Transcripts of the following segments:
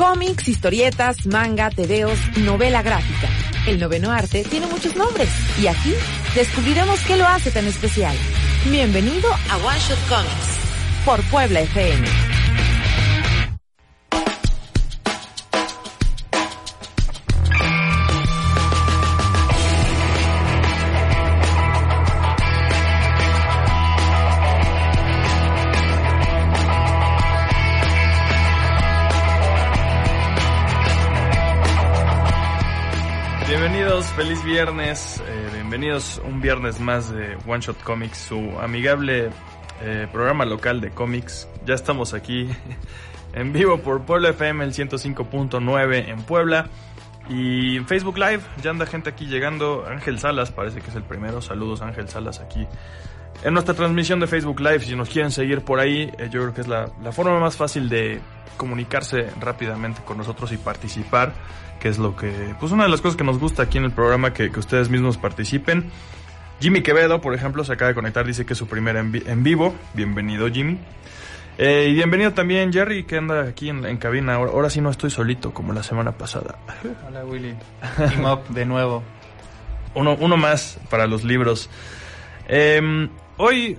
Cómics, historietas, manga, tebeos, novela gráfica. El noveno arte tiene muchos nombres y aquí descubriremos qué lo hace tan especial. Bienvenido a One Shot Comics por Puebla FM. Viernes, eh, bienvenidos un viernes más de One Shot Comics, su amigable eh, programa local de cómics. Ya estamos aquí en vivo por Puebla FM, el 105.9 en Puebla. Y Facebook Live, ya anda gente aquí llegando. Ángel Salas, parece que es el primero. Saludos Ángel Salas aquí en nuestra transmisión de Facebook Live. Si nos quieren seguir por ahí, eh, yo creo que es la forma más fácil de comunicarse rápidamente con nosotros y participar, que es lo que, pues una de las cosas que nos gusta aquí en el programa, que, que ustedes mismos participen. Jimmy Quevedo, por ejemplo, se acaba de conectar, dice que es su primera en, vi- en vivo. Bienvenido, Jimmy. Eh, y bienvenido también Jerry, que anda aquí en, en cabina. Ahora, ahora sí no estoy solito, como la semana pasada. Hola Willy. Team up de nuevo. Uno, uno más para los libros. Eh, hoy,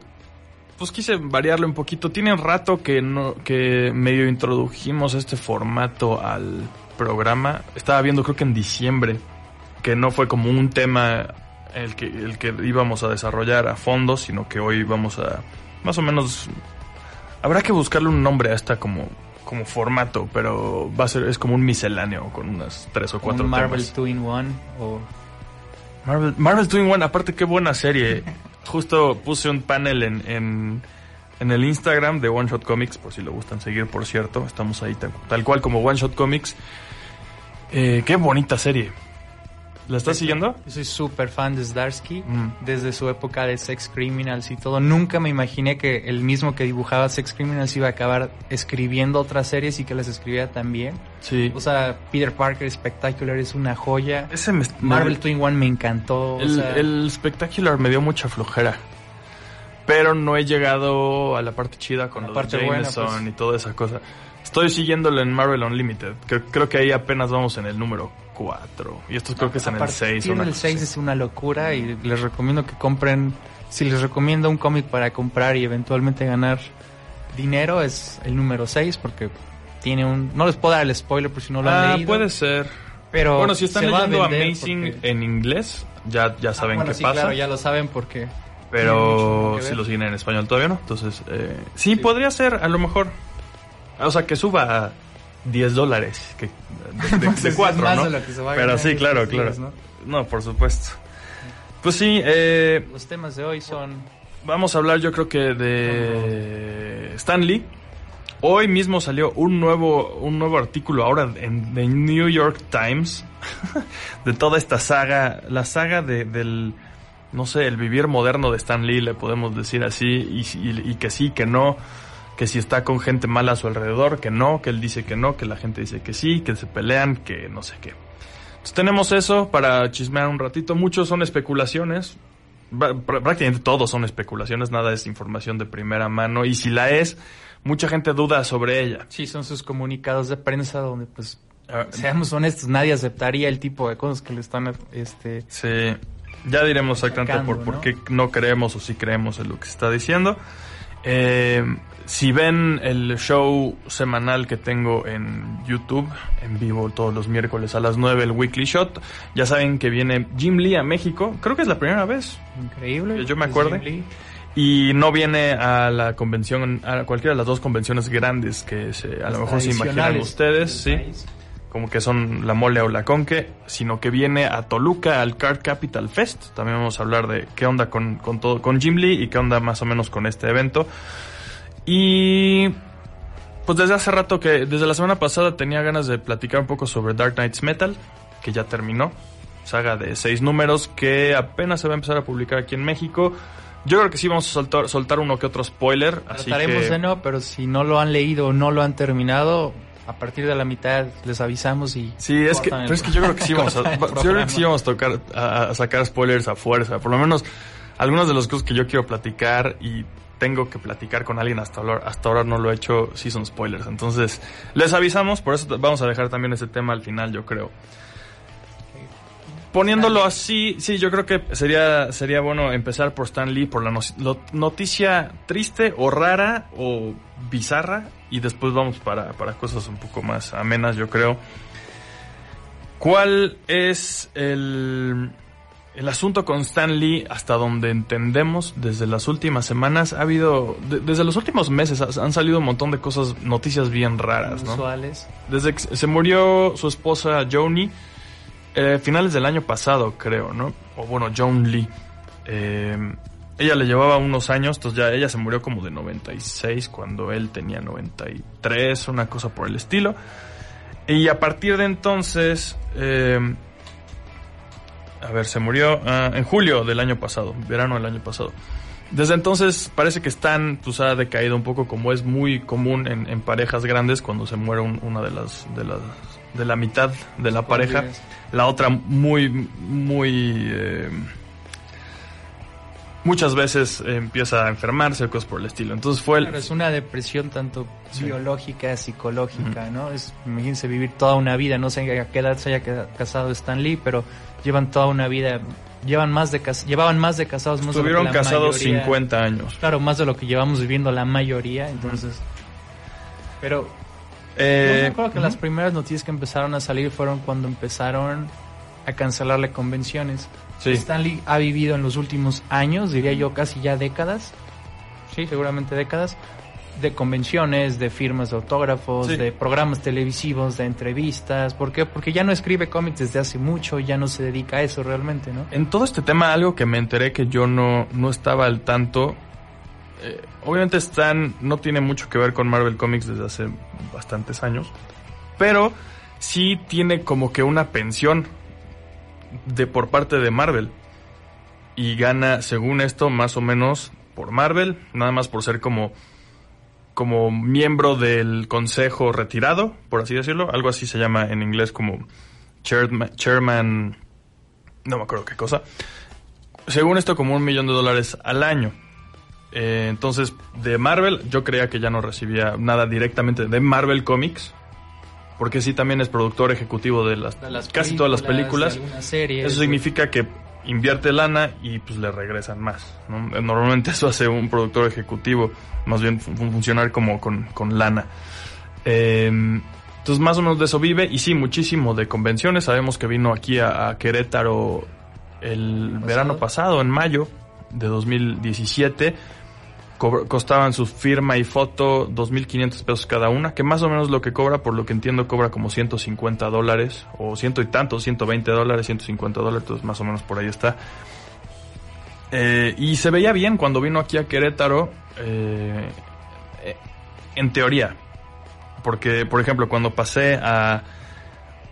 pues quise variarle un poquito. Tiene un rato que, no, que medio introdujimos este formato al programa. Estaba viendo, creo que en diciembre, que no fue como un tema el que, el que íbamos a desarrollar a fondo, sino que hoy vamos a, más o menos, habrá que buscarle un nombre a esta como, como formato, pero va a ser, es como un misceláneo con unas tres o cuatro Un Marvel temas. 2 in 1 o Marvel, Marvel 2 in One, aparte qué buena serie. Justo puse un panel en, en, en el Instagram de One Shot Comics, por si lo gustan seguir, por cierto. Estamos ahí tal, tal cual como One Shot Comics. Eh, qué bonita serie. ¿La estás siguiendo? Yo soy súper fan de Zdarsky Mm. desde su época de Sex Criminals y todo. Nunca me imaginé que el mismo que dibujaba Sex Criminals iba a acabar escribiendo otras series y que las escribía también. Sí. O sea, Peter Parker Spectacular es una joya. Ese me, Marvel me- Twin One me encantó. o el, sea, el Spectacular me dio mucha flojera. Pero no he llegado a la parte chida con La los parte buena, Jameson pues. y toda esa cosa. Estoy siguiéndolo en Marvel Unlimited. Creo, creo que ahí apenas vamos en el número 4. Y esto creo que es en a el partir 6. del 6 es una locura y les recomiendo que compren. Si les recomiendo un cómic para comprar y eventualmente ganar dinero, es el número 6 porque tiene un. No les puedo dar el spoiler por si no lo han ah, leído. puede ser. Pero bueno, si están leyendo Amazing porque- en inglés, ya, ya saben Ah, bueno, qué sí, pasa. claro, ya lo saben porque. pero si lo siguen en español todavía no. Entonces, eh, sí, podría ser, a lo mejor. O sea, que suba a 10 dólares. Que, de, de, de cuatro, más ¿no? de lo que se va a Pero sí, claro, claro. días, ¿no? por supuesto. Pues sí, eh, Los temas de hoy son. vamos a hablar yo creo que de Stan Lee. Hoy mismo salió un nuevo, un nuevo artículo ahora en The New York Times de toda esta saga, la saga de, del, no sé, el vivir moderno de Stan Lee, le podemos decir así, y, y- y que sí, que no, que si está con gente mala a su alrededor, que no, que él dice que no, que la gente dice que sí, que se pelean, que no sé qué. Entonces tenemos eso para chismear un ratito. Muchos son especulaciones. Prácticamente todos son especulaciones, nada es información de primera mano. Y si la es, mucha gente duda sobre ella. Sí, son sus comunicados de prensa donde, pues, Ah, seamos honestos, nadie aceptaría el tipo de cosas que le están. este Sí, ya diremos exactamente por, por ¿no? qué no creemos o sí creemos en lo que se está diciendo. Eh, si ven el show semanal que tengo en YouTube, en vivo todos los miércoles a las 9, el Weekly Shot, ya saben que viene Jim Lee a México. Creo que es la primera vez. Increíble. Que yo me Lee. Y no viene a la convención, a cualquiera de las dos convenciones grandes que se, a lo mejor se imaginan ustedes, sí. país. como que son la mole o la conque, sino que viene a Toluca al Card Capital Fest. También vamos a hablar de qué onda con, con todo, con Jim Lee y qué onda más o menos con este evento. Y pues desde hace rato que, desde la semana pasada tenía ganas de platicar un poco sobre Dark Knights Metal, que ya terminó. Saga de seis números que apenas se va a empezar a publicar aquí en México. Yo creo que sí vamos a soltar, soltar uno que otro spoiler. Así Trataremos que... de no, pero si no lo han leído o no lo han terminado, a partir de la mitad les avisamos y... Sí, es que, el- pero es que yo creo que sí vamos a, yo creo que sí vamos a tocar, a, a sacar spoilers a fuerza. Por lo menos algunas de las cosas que yo quiero platicar y tengo que platicar con alguien hasta ahora, hasta ahora no lo he hecho, sí son spoilers. Entonces, les avisamos, por eso vamos a dejar también ese tema al final, yo creo. Poniéndolo así, sí, yo creo que sería, sería bueno empezar por Stan Lee, por la noticia triste o rara o bizarra, y después vamos para, para cosas un poco más amenas, yo creo. ¿Cuál es el, el asunto con Stan Lee hasta donde entendemos desde las últimas semanas? Ha habido, de- desde los últimos meses ha- han salido un montón de cosas, noticias bien raras, ¿no? Usuales. Desde que se murió su esposa Joni, eh, finales del año pasado, creo, ¿no? O bueno, Joan Lee. Eh, ella le llevaba unos años, entonces ya ella se murió como de 96 cuando él tenía 93, una cosa por el estilo. Y a partir de entonces, eh, a ver, se murió ah, en julio del año pasado, verano del año pasado. Desde entonces parece que Stan pues, ha decaído un poco como es muy común en, en parejas grandes cuando se muere un- una de las, de las de la mitad de la pareja, la otra muy muy eh, muchas veces empieza a enfermarse cosas por el estilo. Entonces fue el, Claro, es una depresión tanto Sí. biológica, psicológica, ¿no? Es, imagínense vivir toda una vida, no sé a qué edad se haya casado Stan Lee, pero llevan toda una vida, llevan más de cas- llevaban más de casados, más estuvieron casados mayoría- 50 años. Claro, más de lo que llevamos viviendo la mayoría, entonces. Pero yo Eh, me acuerdo que las primeras noticias que empezaron a salir fueron cuando empezaron a cancelarle convenciones. Sí. Stanley ha vivido en los últimos años, diría yo casi ya décadas, sí, seguramente décadas, de convenciones, de firmas de autógrafos, Sí. de programas televisivos, de entrevistas. ¿Por qué? Porque ya no escribe cómics desde hace mucho, ya no se dedica a eso realmente, ¿no? En todo este tema, algo que me enteré que yo no, no estaba al tanto. eh, obviamente Stan no tiene mucho que ver con Marvel Comics desde hace bastantes años. Pero sí tiene como que una pensión de por parte de Marvel. Y gana, según esto, más o menos por Marvel. Nada más por ser como como miembro del consejo retirado, por así decirlo. Algo así se llama en inglés como chairman, no me acuerdo qué cosa. Según esto, como un millón de dólares al año. Eh, entonces, de Marvel, yo creía que ya no recibía nada directamente de Marvel Comics. Porque sí, también es productor ejecutivo de las, De las casi todas las películas. series, Eso significa que invierte lana y pues le regresan más. ¿no? Normalmente eso hace un productor ejecutivo, más bien fun- funcionar como con, con lana. Eh, entonces más o menos de eso vive y sí, muchísimo de convenciones. Sabemos que vino aquí a, a Querétaro el ¿Pasado? verano pasado, en mayo de 2017. Costaban su firma y foto 2.500 pesos cada una, que más o menos lo que cobra, por lo que entiendo, cobra como 150 dólares, o ciento y tanto, 120 dólares, 150 dólares, entonces más o menos por ahí está. Eh, y se veía bien cuando vino aquí a Querétaro, eh, eh, en teoría, porque, por ejemplo, cuando pasé a,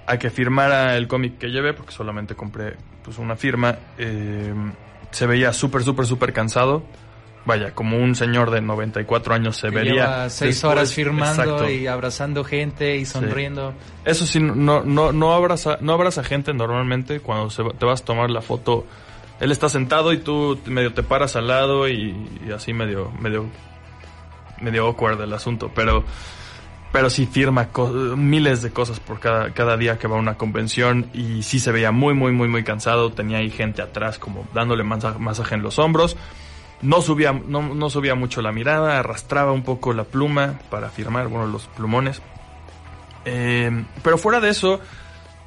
a que firmara el cómic que llevé, porque solamente compré pues una firma, se veía súper, súper, súper cansado. Vaya, como un señor de 94 años se que vería. lleva seis después. horas firmando Exacto. y abrazando gente y sonriendo. Eso sí, no, no, no, abraza, no abraza gente normalmente cuando se te vas a tomar la foto. Él está sentado y tú medio te paras al lado y, y así medio, medio, medio awkward el asunto. Pero, pero sí firma miles de cosas por cada, cada día que va a una convención y sí se veía muy, muy, muy, muy cansado. Tenía ahí gente atrás como dándole masa- masaje en los hombros. No subía, no, no subía mucho la mirada, arrastraba un poco la pluma para firmar, bueno, los plumones. Eh, pero fuera de eso,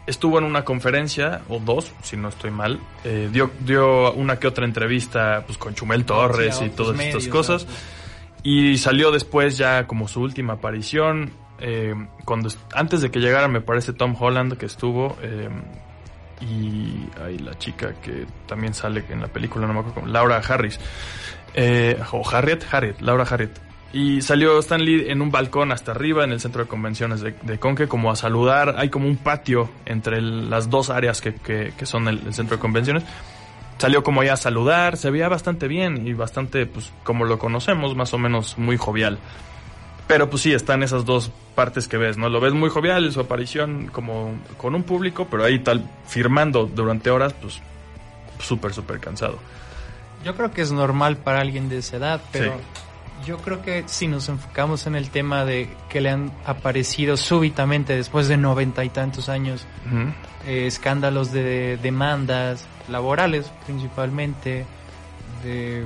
estuvo en una conferencia, o dos, si no estoy mal. eh, dio, dio una que otra entrevista pues, con Chumel Torres Sí, y todas estas cosas. Y salió después ya como su última aparición. eh, cuando antes de que llegara, me parece Tom Holland que estuvo. eh, y ahí la chica que también sale en la película, no me acuerdo Laura Harris. Eh, o Harriet, Harriet, Laura Harriet. Y salió Stan Lee en un balcón hasta arriba en el centro de convenciones de, de Conque como a saludar. Hay como un patio entre las dos áreas que, que- que son el, el centro de convenciones. Salió como ya a saludar, se veía bastante bien y bastante, pues como lo conocemos, más o menos muy jovial. Pero pues sí, están esas dos partes que ves, ¿no? Lo ves muy jovial, su aparición como con un público, pero ahí tal, firmando durante horas, pues súper, súper cansado. Yo creo que es normal para alguien de esa edad, pero yo creo que si nos enfocamos en el tema de que le han aparecido súbitamente después de noventa y tantos años eh, escándalos de demandas laborales principalmente, de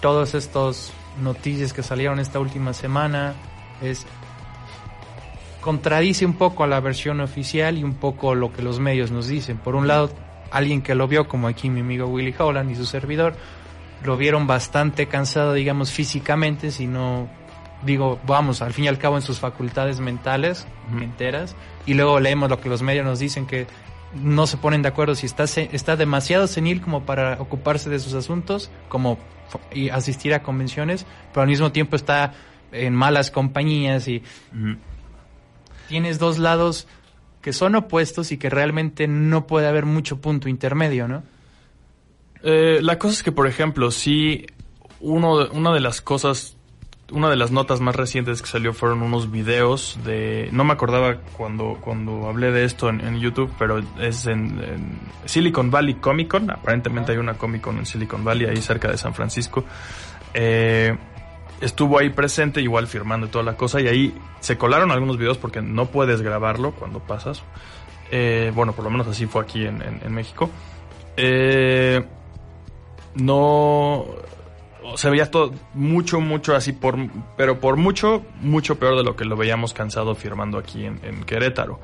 todos estos noticias que salieron esta última semana, es contradice un poco a la versión oficial y un poco lo que los medios nos dicen. Por un lado, alguien que lo vio, como aquí mi amigo Willy Holland y su servidor, lo vieron bastante cansado, digamos, físicamente, si no, digo, vamos, al fin y al cabo en sus facultades mentales, enteras, y luego leemos lo que los medios nos dicen que no se ponen de acuerdo si está, está demasiado senil como para ocuparse de sus asuntos, como y asistir a convenciones, pero al mismo tiempo está en malas compañías y tienes dos lados que son opuestos y que realmente no puede haber mucho punto intermedio, ¿no? Eh, la cosa es que, por ejemplo, sí, uno, de- una de las cosas, una de las notas más recientes que salió fueron unos videos de, no me acordaba cuando, cuando hablé de esto en, YouTube, pero es en, Silicon Valley Comic Con, aparentemente hay una Comic Con en Silicon Valley, ahí cerca de San Francisco. Eh, estuvo ahí presente, igual firmando toda la cosa, y ahí se colaron algunos videos porque no puedes grabarlo cuando pasas. Eh, bueno, por lo menos así fue aquí en, en- en México. Eh, no se veía todo mucho, mucho así, por, pero por mucho, mucho peor de lo que lo veíamos cansado firmando aquí en, Querétaro.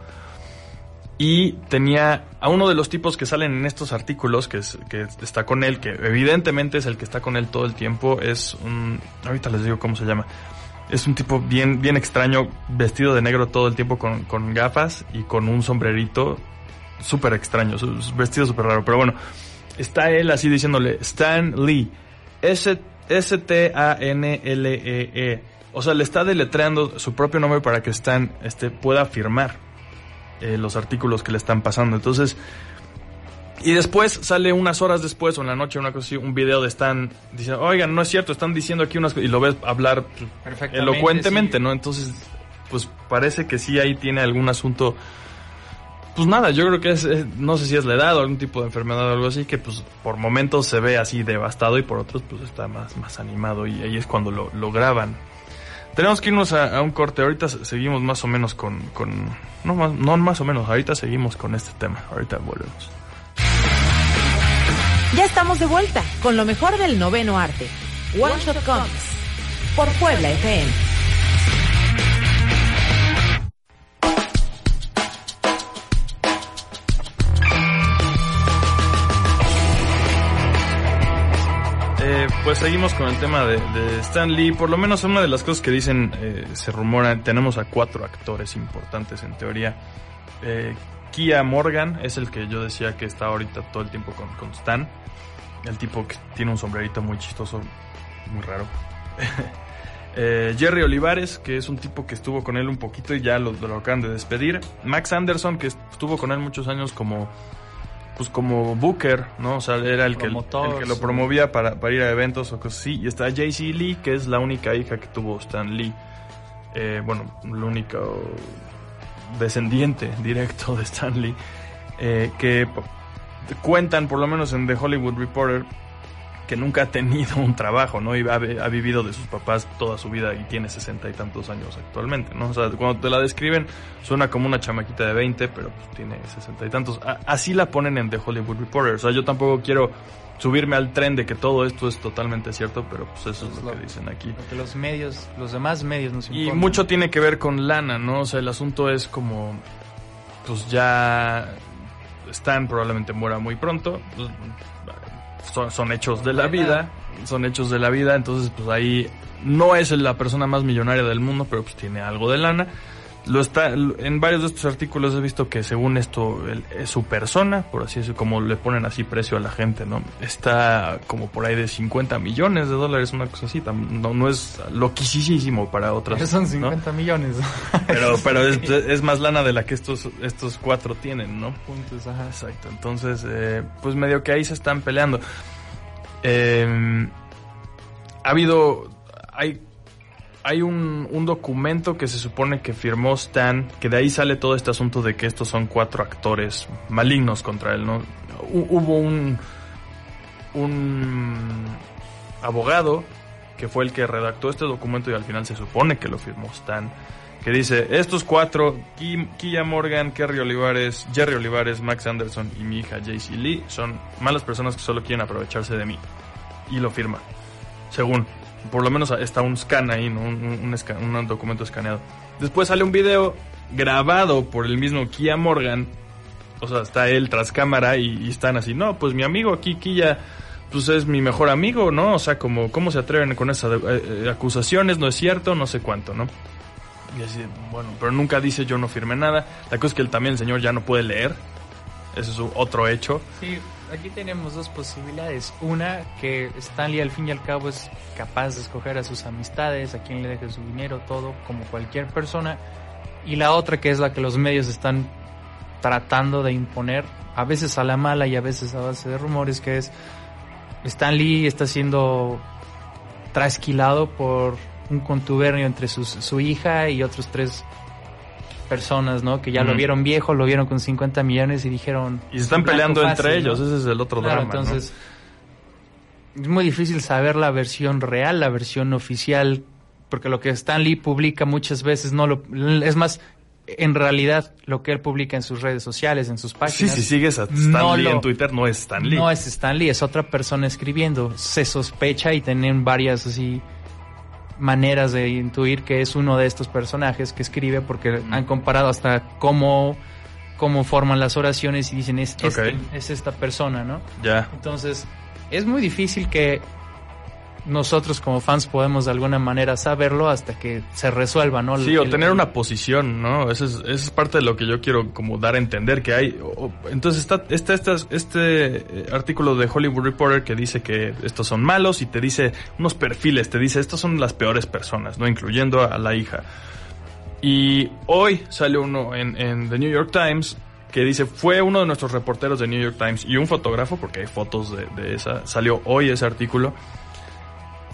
Y tenía a uno de los tipos que salen en estos artículos, que, es, que está con él, que evidentemente es el que está con él todo el tiempo, es un... Ahorita les digo cómo se llama. Es un tipo bien, bien extraño, vestido de negro todo el tiempo con, con gafas y con un sombrerito súper extraño, vestido súper raro. Pero bueno, está él así diciéndole, Stan Lee, S- S-T-A-N-L-E-E. E". O sea, le está deletreando su propio nombre para que Stan este, pueda firmar eh, los artículos que le están pasando. Entonces, y después sale unas horas después o en la noche, una cosa así, un video de Stan diciendo, oigan, no es cierto, están diciendo aquí unas cosas, y lo ves hablar elocuentemente, sí. ¿no? Entonces, pues parece que sí ahí tiene algún asunto. Pues nada, yo creo que es, no sé si es la edad o algún tipo de enfermedad o algo así, que pues por momentos se ve así devastado y por otros pues está más, más animado y ahí es cuando lo, lo graban. Tenemos que irnos a, un corte, ahorita se- seguimos más o menos con, con no, más, no más o menos, ahorita seguimos con este tema, ahorita volvemos. Ya estamos de vuelta con lo mejor del noveno arte. One Shot Comics. Por Puebla FM. Pues seguimos con el tema de, Stan Lee. Por lo menos una de las cosas que dicen, eh, se rumora, tenemos a cuatro actores importantes en teoría. Eh, Kia Morgan es el que yo decía que está ahorita todo el tiempo con, con Stan. El tipo que tiene un sombrerito muy chistoso, muy raro. Eh, Jerry Olivares, que es un tipo que estuvo con él un poquito y ya lo, lo acaban de despedir. Max Anderson, que estuvo con él muchos años como pues como Booker, ¿no? O sea, era el que, el, que lo promovía para, para ir a eventos o cosas así. Y está JC Lee, que es la única hija que tuvo Stan Lee. Eh, bueno, el único descendiente directo de Stan Lee. Eh, que po- cuentan, por lo menos en The Hollywood Reporter, que nunca ha tenido un trabajo, ¿no? Y ha, ha vivido de sus papás toda su vida y tiene sesenta y tantos años actualmente, ¿no? O sea, cuando te la describen suena como una chamaquita de 20, pero pues tiene sesenta y tantos. A- así la ponen en The Hollywood Reporter. O sea, yo tampoco quiero subirme al tren de que todo esto es totalmente cierto, pero pues eso es lo que dicen aquí. Porque los medios, los demás medios nos Y informan. mucho tiene que ver con lana, ¿no? O sea, el asunto es como, pues ya Stan probablemente muera muy pronto. Son, son hechos de la vida, son hechos de la vida, entonces pues ahí no es la persona más millonaria del mundo, pero pues tiene algo de lana. Lo está en varios de estos artículos he visto que según esto el- su persona por así decirlo como le ponen así precio a la gente no está como por ahí de 50 millones de dólares una cosa así no, no es loquisísimo para otras Son ¿no? 50 millones. pero pero es, es más lana de la que estos estos cuatro tienen no puntos, ajá. Exacto, entonces, eh, pues medio que ahí se están peleando. Eh, ha habido, hay, hay un, un documento que se supone que firmó Stan, que de ahí sale todo este asunto de que estos son cuatro actores malignos contra él, ¿no? Hu- Hubo un, un abogado que fue el que redactó este documento y al final se supone que lo firmó Stan, que dice, estos cuatro, Kia Morgan, Kerry Olivares, Jerry Olivares, Max Anderson y mi hija JC Lee, son malas personas que solo quieren aprovecharse de mí. Y lo firma, según. Por lo menos está un scan ahí, ¿no? un, un- un documento escaneado. Después sale un video grabado por el mismo Kia Morgan. O sea, está él tras cámara y, y están así, no, pues mi amigo aquí, Kia, pues es mi mejor amigo, ¿no? O sea, como, ¿cómo se atreven con esas eh, eh, acusaciones? No es cierto, no sé cuánto, ¿no? Y así, bueno, pero nunca dice yo no firmé nada. La cosa es que él también, el señor, ya no puede leer. Ese es otro hecho. Sí, aquí tenemos dos posibilidades. Una, que Stanley al fin y al cabo es capaz de escoger a sus amistades, a quién le deje su dinero, todo, como cualquier persona. Y la otra, que es la que los medios están tratando de imponer, a veces a la mala y a veces a base de rumores, que es Stanley está siendo trasquilado por un contubernio entre su hija y otros tres personas, ¿no? Que ya lo vieron viejo, lo vieron con 50 millones y dijeron... Y se están peleando fácil, entre ¿no? ellos. Ese es el otro Claro, drama. ¿no? entonces es muy difícil saber la versión real, la versión oficial, porque lo que Stan Lee publica muchas veces no lo es más en realidad lo que él publica en sus redes sociales, en sus Sí, páginas. si sigues a Stan no Lee lo- en Twitter, no es Stan Lee. No es Stan Lee, es otra persona escribiendo. Se sospecha y tienen varias así maneras de intuir que es uno de estos personajes que escribe porque han comparado hasta cómo cómo forman las oraciones y dicen es, este- Ok. es esta persona, ¿no? Ya. Entonces, es muy difícil que nosotros como fans podemos de alguna manera saberlo hasta que se resuelva, ¿no? Sí, o El- tener una posición, ¿no? Eso es, eso es parte de lo que yo quiero como dar a entender que hay. o- entonces está, está, está este eh, artículo de Hollywood Reporter que dice que estos son malos y te dice unos perfiles, te dice estas son las peores personas, ¿no? Incluyendo a la hija. Y hoy sale uno en, en The New York Times que dice, fue uno de nuestros reporteros de New York Times y un fotógrafo, porque hay fotos de, de esa, salió hoy ese artículo.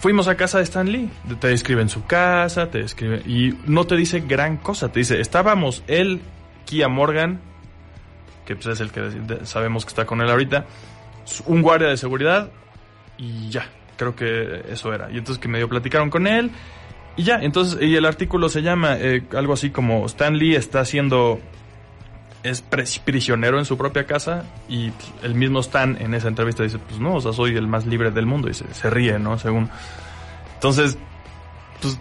Fuimos a casa de Stan Lee, te describen su casa, te describe y no te dice gran cosa, te dice, estábamos él, Kia Morgan, que pues es el que sabemos que está con él ahorita, un guardia de seguridad y ya, creo que eso era. Y entonces que medio platicaron con él y ya, entonces, y el artículo se llama eh, algo así como Stan Lee está siendo, es prisionero en su propia casa y el mismo Stan en esa entrevista dice, pues no, o sea, soy el más libre del mundo y se, se ríe, ¿no? Según. Entonces, pues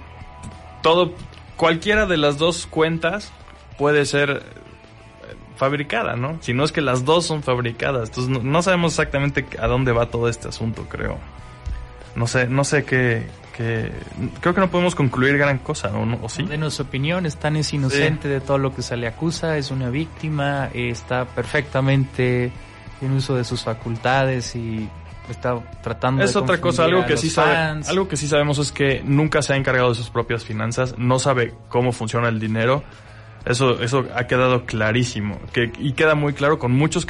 todo, cualquiera de las dos cuentas puede ser eh, fabricada, ¿no? Si no es que las dos son fabricadas. Entonces no, no sabemos exactamente a dónde va todo este asunto, creo. No sé, no sé qué, qué- creo que no podemos concluir gran cosa, ¿no? ¿O sí? Denos su opinión, Stan es inocente de todo lo que se le acusa, es una víctima, está perfectamente en uso de sus facultades y está tratando Es de otra cosa, algo que sí sabe, algo que sí sabemos es que nunca se ha encargado de sus propias finanzas, no sabe cómo funciona el dinero. Eso, eso ha quedado clarísimo. Que, y queda muy claro con muchos,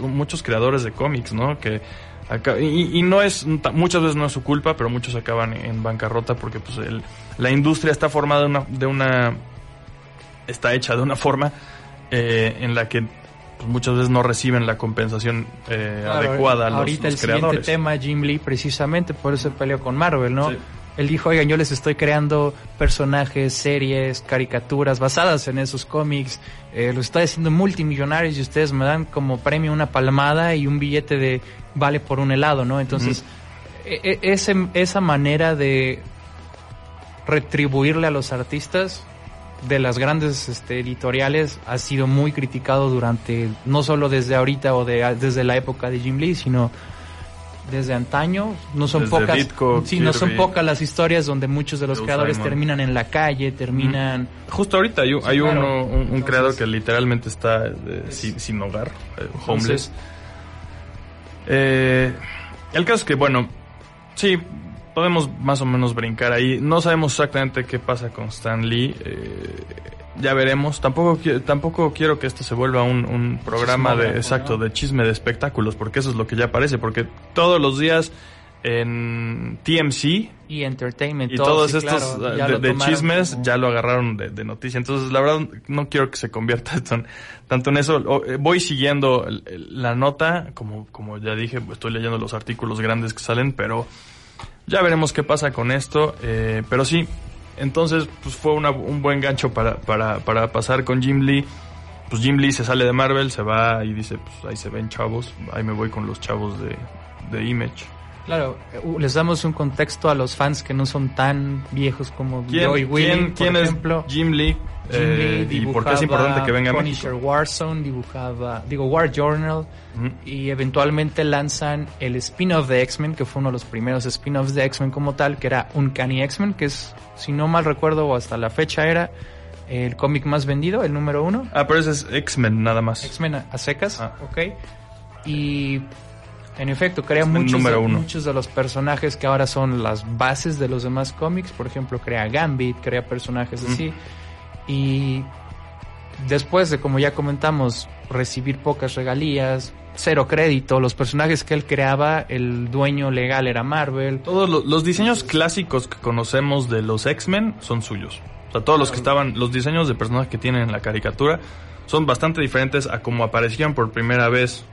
muchos creadores de cómics, ¿no? Que y, y no es, muchas veces no es su culpa, pero muchos acaban en bancarrota porque pues el- la industria está formada de una, de una, está hecha de una forma eh, en la que pues, muchas veces no reciben la compensación eh, Claro, adecuada a los, Ahorita los el siguiente tema, Jim Lee, precisamente por eso peleó con Marvel, ¿no? Sí. Él dijo, oigan, yo les estoy creando personajes, series, caricaturas basadas en esos cómics, eh, los estoy haciendo multimillonarios y ustedes me dan como premio una palmada y un billete de vale por un helado, ¿no? Entonces, e- e- ese, esa manera de retribuirle a los artistas de las grandes este, editoriales ha sido muy criticado durante, no solo desde ahorita o de, desde la época de Jim Lee, sino desde antaño. No son Desde pocas. Sí, no son pocas las historias donde muchos de los creadores Simon. terminan en la calle, terminan. Justo ahorita hay, hay uno, un, un Entonces- creador que literalmente está eh, sin, sin hogar, eh, homeless. Entonces, Eh, el caso es que, bueno, sí, podemos más o menos brincar ahí. No sabemos exactamente qué pasa con Stan Lee. eh, ya veremos. Tampoco, tampoco quiero que esto se vuelva un, un programa de, exacto, de chisme de espectáculos, porque eso es lo que ya parece. Porque todos los días en TMC y entertainment. y todo, todos sí, estos claro, ya de, chismes como- ya lo agarraron de, de noticia. Entonces, la verdad, no quiero que se convierta en- tanto en eso. Eh, voy siguiendo la nota, como, como ya dije, estoy leyendo los artículos grandes que salen, pero ya veremos qué pasa con esto. eh, pero sí, entonces, pues fue una- un buen gancho para, para, para pasar con Jim Lee. Pues Jim Lee se sale de Marvel, se va y dice, pues ahí se ven chavos, ahí me voy con los chavos de, de Image. Claro, uh, les damos un contexto a los fans que no son tan viejos como ¿Quién, yo y Willy, quién- por quién ejemplo. es Jim Lee? Jim Eh, Lee y por qué es importante que venga Punisher México. Warzone, dibujaba, digo, War Journal, Ujú. y eventualmente lanzan el spin-off de X-Men, que fue uno de los primeros spin-offs de X-Men como tal, que era Uncanny X-Men, que es, si no mal recuerdo, o hasta la fecha era el cómic más vendido, el número uno. Ah, pero ese es X-Men nada más. X-Men a a secas, Ah. ok. Y en efecto, crea muchos, número de, uno. muchos de los personajes que ahora son las bases de los demás cómics. Por ejemplo, crea Gambit, crea personajes así. Y después de, como ya comentamos, recibir pocas regalías, cero crédito, los personajes que él creaba, el dueño legal era Marvel. Todos lo- los diseños clásicos que conocemos de los X-Men son suyos. O sea, todos los que estaban, los diseños de personajes que tienen en la caricatura son bastante diferentes a como aparecían por primera vez.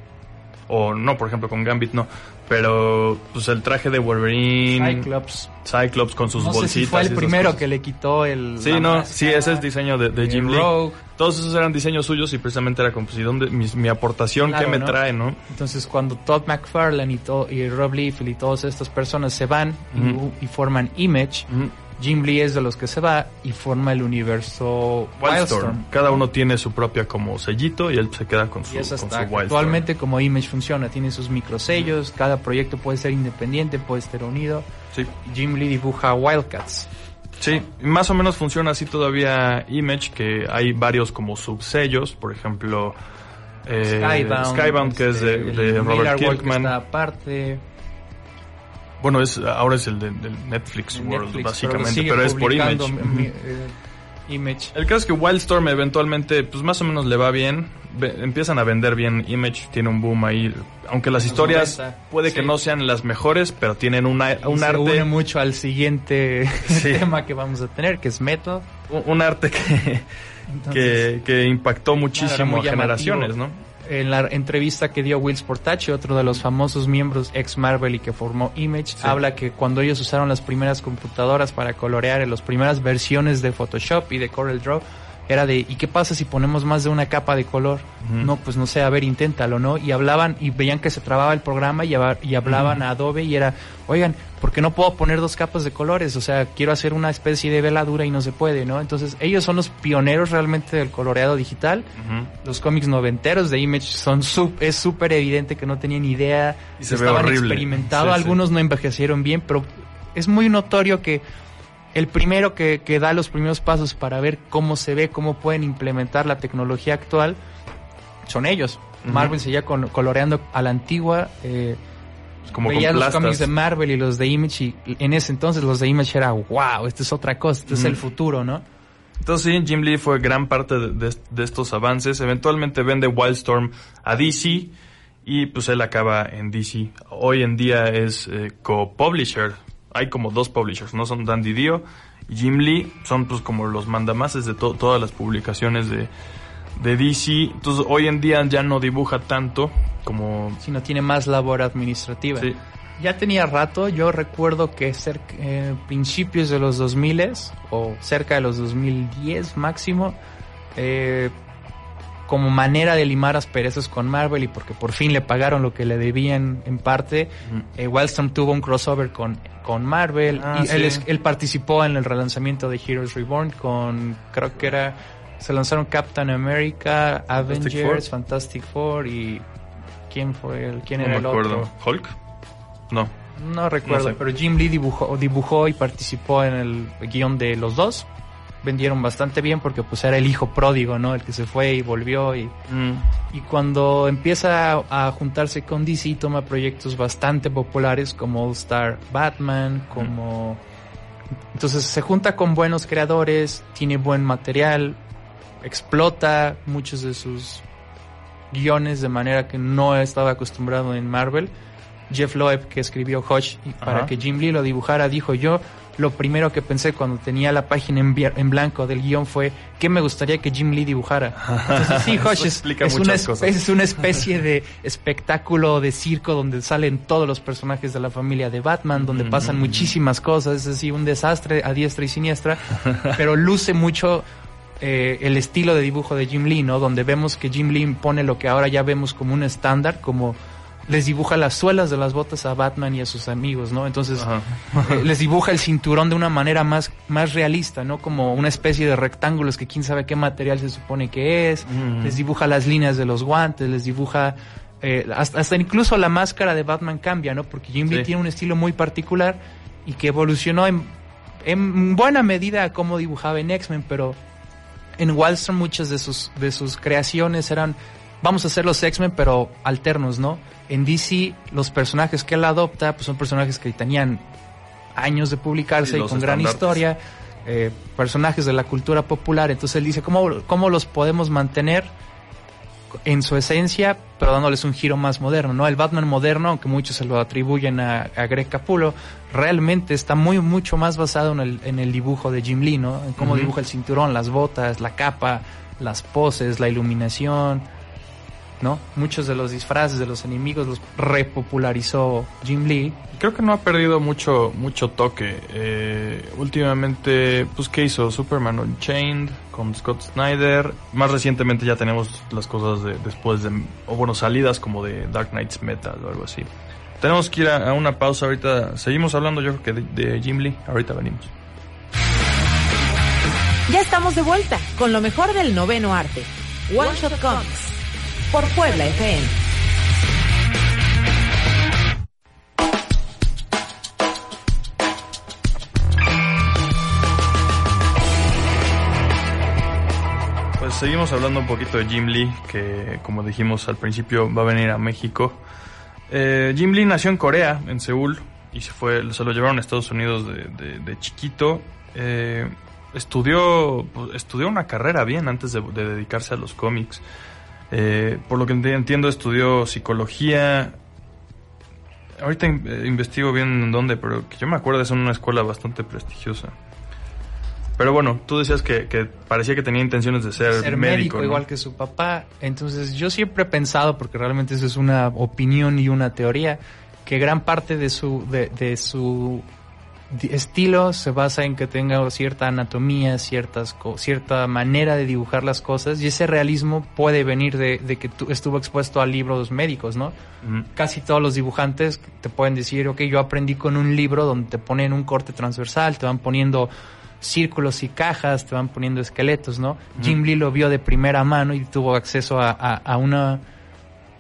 O no, por ejemplo, con Gambit no. Pero, pues el traje de Wolverine, Cyclops. Cyclops con sus No sé bolsitas. si fue el primero que le quitó el. Sí, no, máscara, sí, ese es diseño de, Jim Lee. Rogue. Todos esos eran diseños suyos y precisamente era como, pues, ¿y dónde, mi, mi aportación, Claro, qué me ¿no? trae, no? Entonces cuando Todd McFarlane y, to- y Rob Liefeld y todas estas personas se van y, forman Image, Jim Lee es de los que se va y forma el universo Wildstorm. Wildstorm. Cada uno tiene su propia como sellito y él se queda con su, Y con su Wildstorm. actualmente como Image funciona, tiene sus microsellos, cada proyecto puede ser independiente, puede estar unido. Sí. Jim Lee dibuja Wildcats. Sí, más o menos funciona así todavía Image, que hay varios como subsellos, por ejemplo, eh, Skybound, que es de, este, de Robert Miller Kirkman. está aparte. Bueno, es ahora es el de, del Netflix World, Netflix, básicamente, pero, es por Image. mi- eh, Image. El caso es que Wildstorm eventualmente, pues más o menos le va bien. Ve- empiezan a vender bien Image, tiene un boom ahí. Aunque las historias 90, puede que no sean las mejores, pero tienen una, un se une arte, mucho al siguiente Sí. tema que vamos a tener, que es Metal. un, un arte que, que, que impactó muchísimo a generaciones, ¿no? En la entrevista que dio Will Sportachi, otro de los famosos miembros ex Marvel y que formó Image, habla que cuando ellos usaron las primeras computadoras para colorear en las primeras versiones de Photoshop y de Corel Draw, era de, ¿y qué pasa si ponemos más de una capa de color? No, pues no sé, a ver, inténtalo, ¿no? Y hablaban y veían que se trababa el programa y, hab- y hablaban a Adobe y era, oigan, ¿por qué no puedo poner dos capas de colores? O sea, quiero hacer una especie de veladura y no se puede, ¿no? Entonces, ellos son los pioneros realmente del coloreado digital. Los cómics noventeros de Image son sup- es súper evidente que no tenían idea, Y se ve estaban horrible. experimentados, Sí, sí. algunos no envejecieron bien, pero es muy notorio que el primero que, que da los primeros pasos para ver cómo se ve, cómo pueden implementar la tecnología actual, son ellos. Marvel seguía con- coloreando a la antigua, eh, Es como veía los cómics de Marvel y los de Image y en ese entonces los de Image era wow, esto es otra cosa, esto es el futuro, ¿no? Entonces sí, Jim Lee fue gran parte de, de- de estos avances. Eventualmente vende Wildstorm a DC y pues él acaba en DC. Hoy en día es eh, co-publisher. Hay como dos publishers, no son Dan Didio y Jim Lee. Son pues como los mandamases de to- todas las publicaciones de, de DC. Entonces hoy en día ya no dibuja tanto como... Si no tiene más labor administrativa. Sí. Ya tenía rato, yo recuerdo que cerca, eh, principios de los 2000 o cerca de los 2010 máximo, eh, como manera de limar asperezas con Marvel y porque por fin le pagaron lo que le debían en parte, eh, Wildstorm tuvo un crossover con, con Marvel Ah, y él, sí. él participó en el relanzamiento de Heroes Reborn con, creo que era, se lanzaron Captain America, Avengers, Four. Fantastic Four y... ¿Quién fue el, quién No era me el acuerdo. otro? ¿Hulk? No. No recuerdo, No sé. pero Jim Lee dibujó, dibujó y participó en el guion de los dos. Vendieron bastante bien porque pues era el hijo pródigo, ¿no? El que se fue y volvió y, Mm. y cuando empieza a, a juntarse con DC toma proyectos bastante populares como All Star Batman, como... Entonces se junta con buenos creadores, tiene buen material, explota muchos de sus guiones de manera que no estaba acostumbrado en Marvel. Jeff Loeb, que escribió Hodge, y para Ajá. que Jim Lee lo dibujara, dijo yo, lo primero que pensé cuando tenía la página en, en blanco del guion fue, ¿qué me gustaría que Jim Lee dibujara? Entonces sí, Hodge es, es una, cosas. es una especie de espectáculo de circo donde salen todos los personajes de la familia de Batman, donde pasan muchísimas cosas, es así un desastre a diestra y siniestra, pero luce mucho eh, el estilo de dibujo de Jim Lee, ¿no? Donde vemos que Jim Lee pone lo que ahora ya vemos como un estándar, como les dibuja las suelas de las botas a Batman y a sus amigos, ¿no? Entonces Ajá. eh, les dibuja el cinturón de una manera más, más realista, ¿no? Como una especie de rectángulos que quién sabe qué material se supone que es, Mm. les dibuja las líneas de los guantes, les dibuja... eh, hasta, hasta incluso la máscara de Batman cambia, ¿no? Porque Jim Lee Sí. tiene un estilo muy particular y que evolucionó en, en buena medida a cómo dibujaba en X-Men, pero en Wallstrom muchas de sus, de sus creaciones eran, vamos a hacer los X-Men, pero alternos, ¿no? En DC, los personajes que él adopta, pues son personajes que tenían años de publicarse Sí, y con gran historia, eh, personajes de la cultura popular. Entonces él dice, ¿cómo, ¿cómo los podemos mantener en su esencia, pero dándoles un giro más moderno, ¿no? El Batman moderno, aunque muchos se lo atribuyen a, a Greg Capullo, realmente está muy, mucho más basado en el, en el dibujo de Jim Lee, ¿no? En cómo dibuja el cinturón, las botas, la capa, las poses, la iluminación, ¿no? Muchos de los disfraces de los enemigos los repopularizó Jim Lee. Creo que no ha perdido mucho mucho toque. Eh, últimamente, pues, ¿qué hizo? Superman Unchained con Scott Snyder. Más recientemente ya tenemos las cosas de, después de, o bueno, salidas como de Dark Knights Metal o algo así. Tenemos que ir a, a una pausa ahorita. Seguimos hablando yo creo que de, de Jim Lee. Ahorita venimos. Ya estamos de vuelta con lo mejor del noveno arte. One Shot Comics. Por Puebla FM. Pues seguimos hablando un poquito de Jim Lee, que como dijimos al principio va a venir a México. Eh, Jim Lee nació en Corea, en Seúl, y se fue, se lo llevaron a Estados Unidos de, chiquito. Eh, estudió, pues, estudió una carrera bien antes de dedicarse a los cómics. Eh, por lo que enti- entiendo, estudió psicología. Ahorita eh, investigo bien en dónde, pero que yo me acuerdo es en una escuela bastante prestigiosa. Pero bueno, tú decías que, que parecía que tenía intenciones de ser, ser médico, médico, ¿no? igual que su papá. Entonces yo siempre he pensado, porque realmente eso es una opinión y una teoría, que gran parte de su, de, de su estilo se basa en que tenga cierta anatomía, ciertas co- cierta manera de dibujar las cosas y ese realismo puede venir de, de que tú estuvo expuesto a libros médicos, ¿no? Casi todos los dibujantes te pueden decir, ok, yo aprendí con un libro donde te ponen un corte transversal, te van poniendo círculos y cajas, te van poniendo esqueletos, ¿no? Jim Lee lo vio de primera mano y tuvo acceso a, a- a una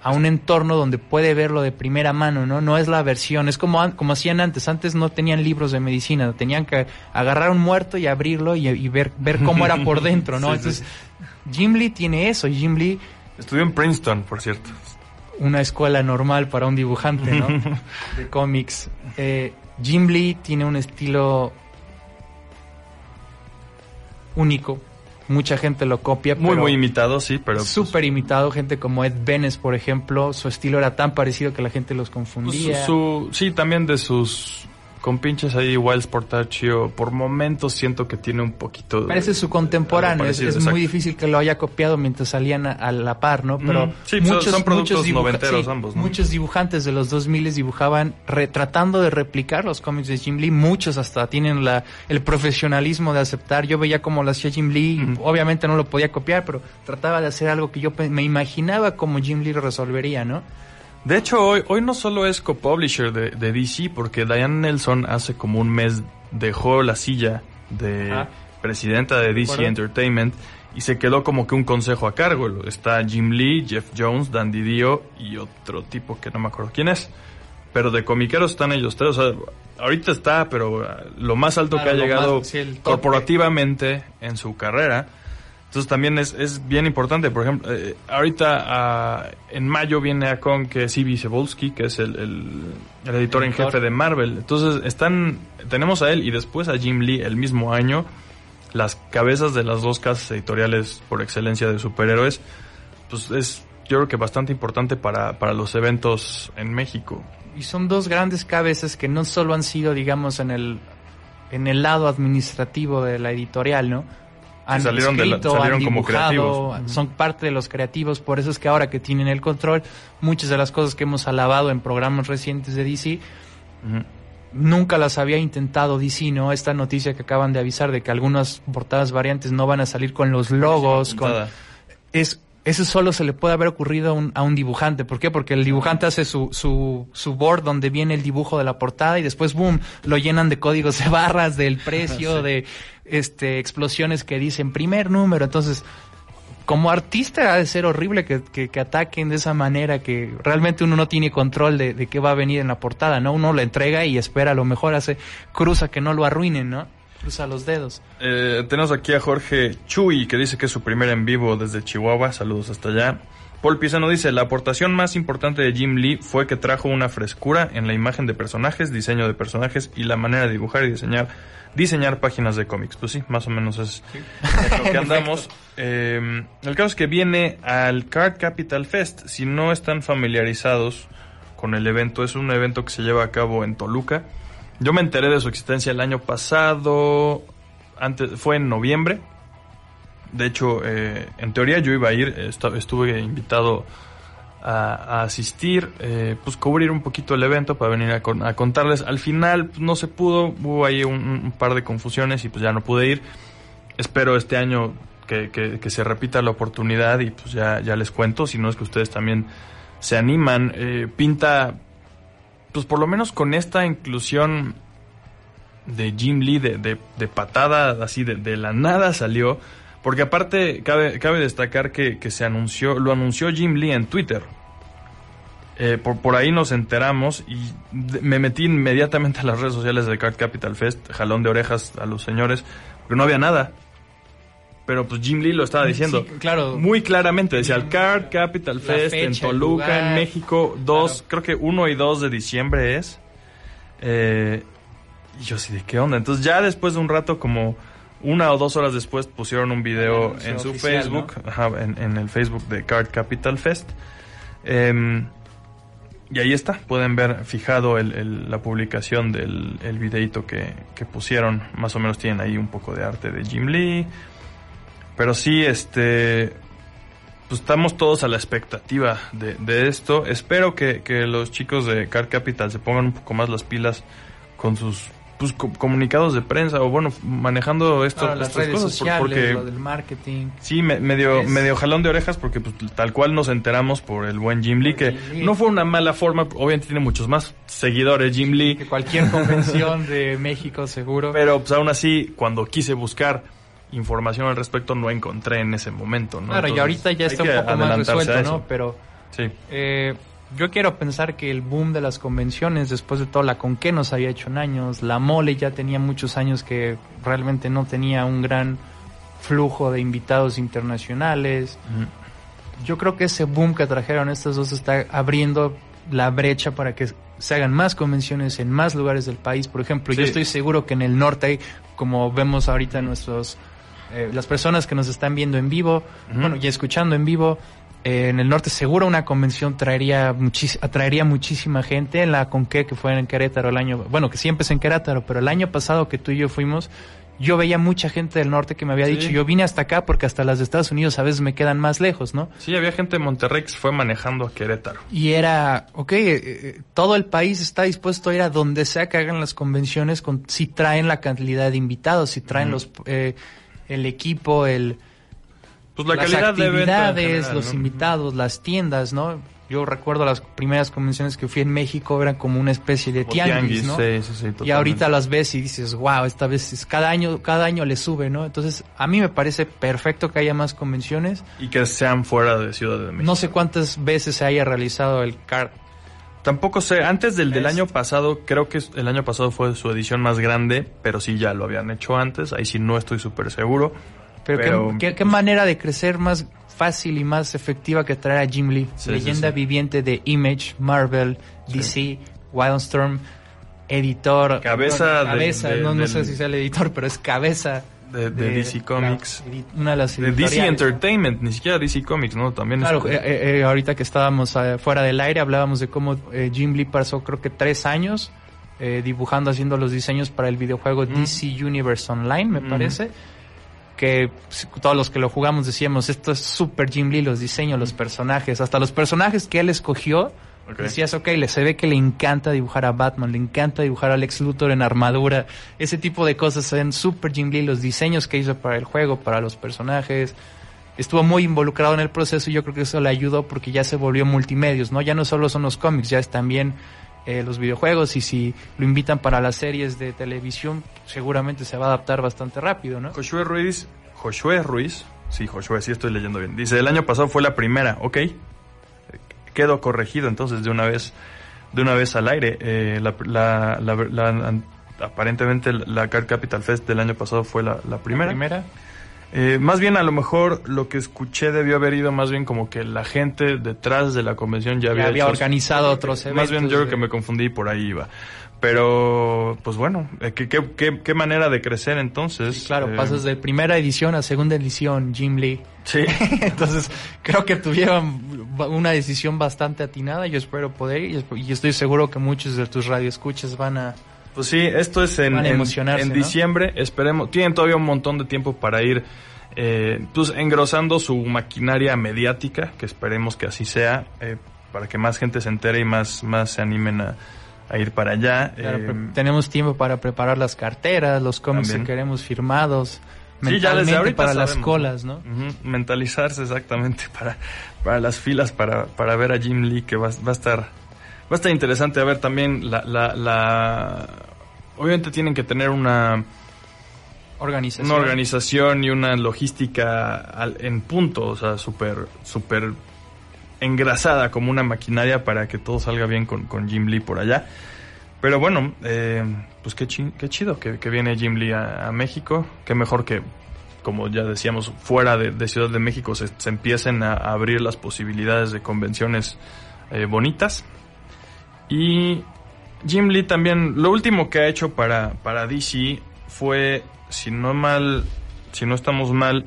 a un entorno donde puede verlo de primera mano, ¿no? No es la versión, es como, como hacían antes, antes no tenían libros de medicina, tenían que agarrar un muerto y abrirlo y, y ver, ver cómo era por dentro, ¿no? Sí, sí, Entonces, Jim Lee tiene eso, Jim Lee Estudió en Princeton, por cierto. una escuela normal para un dibujante, ¿no? de cómics. Eh, Jim Lee tiene un estilo único. Mucha gente lo copia, Muy, muy imitado, sí, pero... pues, súper imitado. Gente como Ed Benes, por ejemplo, su estilo era tan parecido que la gente los pues, confundía. su, sí, también de sus compinches ahí, Wild Sportaccio, por momentos siento que tiene un poquito... Parece su contemporáneo, es, muy difícil que lo haya copiado mientras salían a, a la par, ¿no? Pero Mm, sí, son- son productos noventeros ambos, ¿no? Muchos dibujantes de los 2000 dibujaban re- tratando de replicar los cómics de Jim Lee, muchos hasta tienen la, el profesionalismo de aceptar. Yo veía cómo lo hacía Jim Lee, obviamente no lo podía copiar, pero trataba de hacer algo que yo me imaginaba como Jim Lee resolvería, ¿no? De hecho, hoy, hoy no solo es co-publisher de, de DC, porque Diane Nelson hace como un mes dejó la silla de Ah. presidenta de DC. Entertainment y se quedó como que un consejo a cargo. Está Jim Lee, Jeff Jones, Dan Didio y otro tipo que no me acuerdo quién es. pero de comiqueros están ellos tres. O sea, ahorita está, pero uh, lo más alto Claro, que ha llegado más- sí, corporativamente en su carrera. Entonces también es, es bien importante. Por ejemplo, eh, ahorita ah, en mayo viene a con que C.B. Cebulski, que es el, el- el editor en Editor. jefe de Marvel. Entonces están, tenemos a él y después a Jim Lee el mismo año, las cabezas de las dos casas editoriales por excelencia de superhéroes. Pues es, yo creo que bastante importante para, para los eventos en México. Y son dos grandes cabezas que no solo han sido, digamos, en el, en el lado administrativo de la editorial, ¿no? Han salieron de la- escrito, salieron han como dibujado, creativos. son parte de los creativos, por eso es que ahora que tienen el control, muchas de las cosas que hemos alabado en programas recientes de DC, nunca las había intentado DC, ¿no? Esta noticia que acaban de avisar de que algunas portadas variantes no van a salir con los logos, con, es eso solo se le puede haber ocurrido a un, a un dibujante. ¿Por qué? Porque el dibujante hace su, su, su board donde viene el dibujo de la portada y después, boom, lo llenan de códigos de barras, del precio, Sí. de este explosiones que dicen primer número. Entonces, como artista ha de ser horrible que, que, que ataquen de esa manera, que realmente uno no tiene control de, de qué va a venir en la portada, ¿no? Uno lo entrega y espera, a lo mejor hace, cruza que no lo arruinen, ¿no? Cruza los dedos. Eh, tenemos aquí a Jorge Chuy, que dice que es su primer en vivo desde Chihuahua. Saludos hasta allá. Paul Pisano dice, la aportación más importante de Jim Lee fue que trajo una frescura en la imagen de personajes, diseño de personajes y la manera de dibujar y diseñar, diseñar páginas de cómics. Pues sí, más o menos es en lo que andamos. Eh, el caso es que viene al Card Capital Fest. Si no están familiarizados con el evento, es un evento que se lleva a cabo en Toluca. Yo me enteré de su existencia el año pasado, antes fue en noviembre. De hecho, eh, en teoría yo iba a ir, estu- estuve invitado a, a asistir, eh, pues cubrir un poquito el evento para venir a, a contarles. Al final pues, no se pudo, hubo ahí un, un par de confusiones y pues ya no pude ir. Espero este año que, que- que se repita la oportunidad y pues ya, ya les cuento, si no es que ustedes también se animan. Eh, pinta, pues por lo menos con esta inclusión de Jim Lee de, de, de patada, así de, de la nada salió. Porque aparte, cabe, cabe destacar que, que se anunció, lo anunció Jim Lee en Twitter. Eh, por, por ahí nos enteramos y me metí inmediatamente a las redes sociales de Card Capital Fest, jalón de orejas a los señores, porque no había nada. Pero pues Jim Lee lo estaba diciendo. Sí, claro. Muy claramente, decía el Card Capital Fest en fecha, Toluca, en. México, dos, Claro. creo que 1 y 2 de diciembre es. Eh, y yo sí, ¿de qué onda? Entonces ya después de un rato, como una o dos horas después, pusieron un video en su oficial, Facebook, ajá, en, en el Facebook de Card Capital Fest. Em, y ahí está, pueden ver fijado el- el- la publicación del el videito que, que pusieron. Más o menos tienen ahí un poco de arte de Jim Lee. Pero sí, este. Pues estamos todos a la expectativa de, de esto. Espero que, que los chicos de Card Capital se pongan un poco más las pilas con sus pues, co- comunicados de prensa o bueno, manejando esto, Claro, las estas redes cosas. sociales, porque lo del marketing. Sí, me- medio, Es- medio jalón de orejas porque pues, tal cual nos enteramos por el buen Jim Lee, que Jim Lee. no fue una mala forma, obviamente tiene muchos más seguidores Jim Lee, Que cualquier convención de México seguro. pero pues aún así cuando quise buscar información al respecto no encontré en ese momento, ¿no? claro, y ahorita ya está un poco más resuelto. ¿no? Pero Sí. eh, yo quiero pensar que el boom de las convenciones, después de todo la con que nos había hecho en años, la mole ya tenía muchos años que realmente no tenía un gran flujo de invitados internacionales. Yo creo que ese boom que trajeron estas dos está abriendo la brecha para que se hagan más convenciones en más lugares del país. Por ejemplo, yo estoy seguro que en el norte como vemos ahorita nuestros, eh, las personas que nos están viendo en vivo, bueno, y escuchando en vivo, eh, en el norte seguro una convención traería muchis- atraería muchísima gente. En la Conque que fue en Querétaro el año, bueno, que siempre es en Querétaro, pero el año pasado que tú y yo fuimos, yo veía mucha gente del norte que me había Sí. dicho, yo vine hasta acá porque hasta las de Estados Unidos a veces me quedan más lejos, ¿no? Sí, había gente de Monterrey que se fue manejando a Querétaro. Y era, ok, eh, eh, todo el país está dispuesto a ir a donde sea que hagan las convenciones con, si traen la cantidad de invitados, si traen los, eh, el equipo, el, Pues la las calidad de actividades, general, los ¿no? invitados, las tiendas, ¿no? Yo recuerdo las primeras convenciones que fui en México eran como una especie de Como tianguis, ¿no? Sí, sí, sí. Y ahorita las ves y dices, wow, esta vez es- cada año, cada año le sube, ¿no? Entonces, a mí me parece perfecto que haya más convenciones. Y que sean fuera de Ciudad de México. No sé cuántas veces se haya realizado el CART Tampoco sé, antes del del año pasado, creo que el año pasado fue su edición más grande, pero sí ya lo habían hecho antes, ahí sí no estoy súper seguro. Pero, ¿qué- Pero- ¿qué, qué manera de crecer más fácil y más efectiva que traer a Jim Lee, Sí, leyenda sí, sí. viviente de Image, Marvel, DC, Wildstorm, editor, Cabeza cabeza, de- no, no sé si sea el editor, pero es cabeza De, de DC Comics. la- edi- una de las De DC. Entertainment, ni siquiera DC Comics, ¿no? También Claro, es... eh, eh, eh, ahorita que estábamos eh, fuera del aire hablábamos de cómo eh, Jim Lee pasó creo que tres años dibujando, haciendo los diseños para el videojuego DC Universe Online, me Mm. parece. Que todos los que lo jugamos decíamos, esto es super Jim Lee, los diseños, los personajes, hasta los personajes que él escogió. Decías, ok, le, se ve que le encanta dibujar a Batman, le encanta dibujar a Lex Luthor en armadura, ese tipo de cosas se ven super Jim Lee, los diseños que hizo para el juego, para los personajes, estuvo muy involucrado en el proceso y yo creo que eso le ayudó porque ya se volvió multimedios, ¿no? Ya no solo son los cómics, ya es también eh, los videojuegos y si lo invitan para las series de televisión, seguramente se va a adaptar bastante rápido, ¿no? Josué Ruiz, Josué Ruiz, sí, Josué, sí estoy leyendo bien. Dice, el año pasado fue la primera, ok. Quedó corregido entonces de una vez, de una vez al aire. Eh, la, la- la- aparentemente la Card Capital Fest del año pasado fue la, primera. La primera. Eh, más bien a lo mejor lo que escuché debió haber ido más bien como que la gente detrás de la convención ya Ya había, había hecho- organizado otros eventos. Más bien yo creo que me confundí y por ahí iba. Pero, pues bueno, eh, ¿qué, qué, qué, manera de crecer entonces. Sí, claro, Eh, pasas de primera edición a segunda edición, Jim Lee. Sí. Entonces, creo que tuvieron una decisión bastante atinada. Yo espero poder y estoy seguro que muchos de tus radioescuchas van a... Pues sí, esto es en, en- en ¿no? diciembre. Esperemos, tienen todavía un montón de tiempo para ir eh, pues engrosando su maquinaria mediática, que esperemos que así sea, eh, para que más gente se entere y más, más se animen a, a ir para allá. Claro, Eh, tenemos tiempo para preparar las carteras, los cómics También. que queremos firmados, Sí, ya desde mentalmente ahorita para las colas, ¿no? Mentalizarse exactamente para, para las filas, para, para ver a Jim Lee, que va, va a estar va a estar interesante a ver también la, la, la- obviamente tienen que tener una, Organización. una organización y una logística al- en punto, o sea, súper, súper engrasada como una maquinaria para que todo salga bien con, con Jim Lee por allá. Pero bueno, eh, pues qué, qué chido que, viene Jim Lee a, México. Qué mejor que, como ya decíamos, fuera de, Ciudad de México se, se empiecen a abrir las posibilidades de convenciones eh, bonitas. Y Jim Lee también, lo último que ha hecho para, para DC fue, si no mal, si no estamos mal,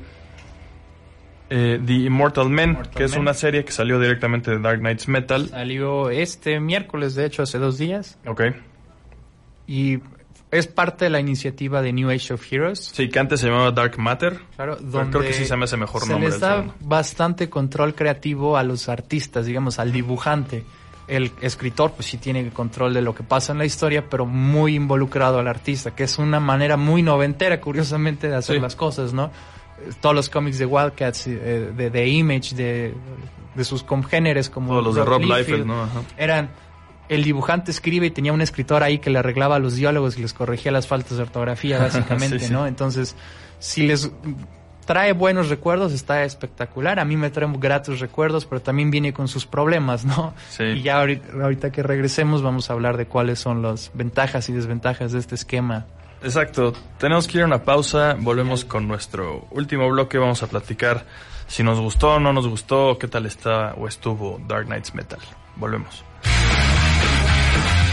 eh, The Immortal Men, Immortal que es una serie que salió directamente de Dark Knights Metal. Salió este miércoles, de hecho, hace dos días. Ok. Y es parte de la iniciativa de New Age of Heroes. Sí, que antes se llamaba Dark Matter. Claro, donde creo que sí se me hace mejor se nombre les da bastante control creativo a los artistas, digamos, al dibujante. El escritor, pues sí tiene control de lo que pasa en la historia, pero muy involucrado al artista, que es una manera muy noventera, curiosamente, de hacer Sí. las cosas, ¿no? Todos los cómics de Wildcats, eh, de, de Image, de, de sus congéneres como Todos los de Rob Liefeld, Liefeld, ¿no? Ajá. eran el dibujante escribe y tenía un escritor ahí que le arreglaba los diálogos y les corregía las faltas de ortografía básicamente, Sí, sí. ¿no? Entonces, si les trae buenos recuerdos, está espectacular. A mí me trae gratos recuerdos, pero también viene con sus problemas, ¿no? Sí. Y ya ahorita, ahorita que regresemos vamos a hablar de cuáles son las ventajas y desventajas de este esquema. Exacto. Tenemos que ir a una pausa. Volvemos con nuestro último bloque. Vamos a platicar si nos gustó o no nos gustó, qué tal está o estuvo Dark Knights Metal. Volvemos.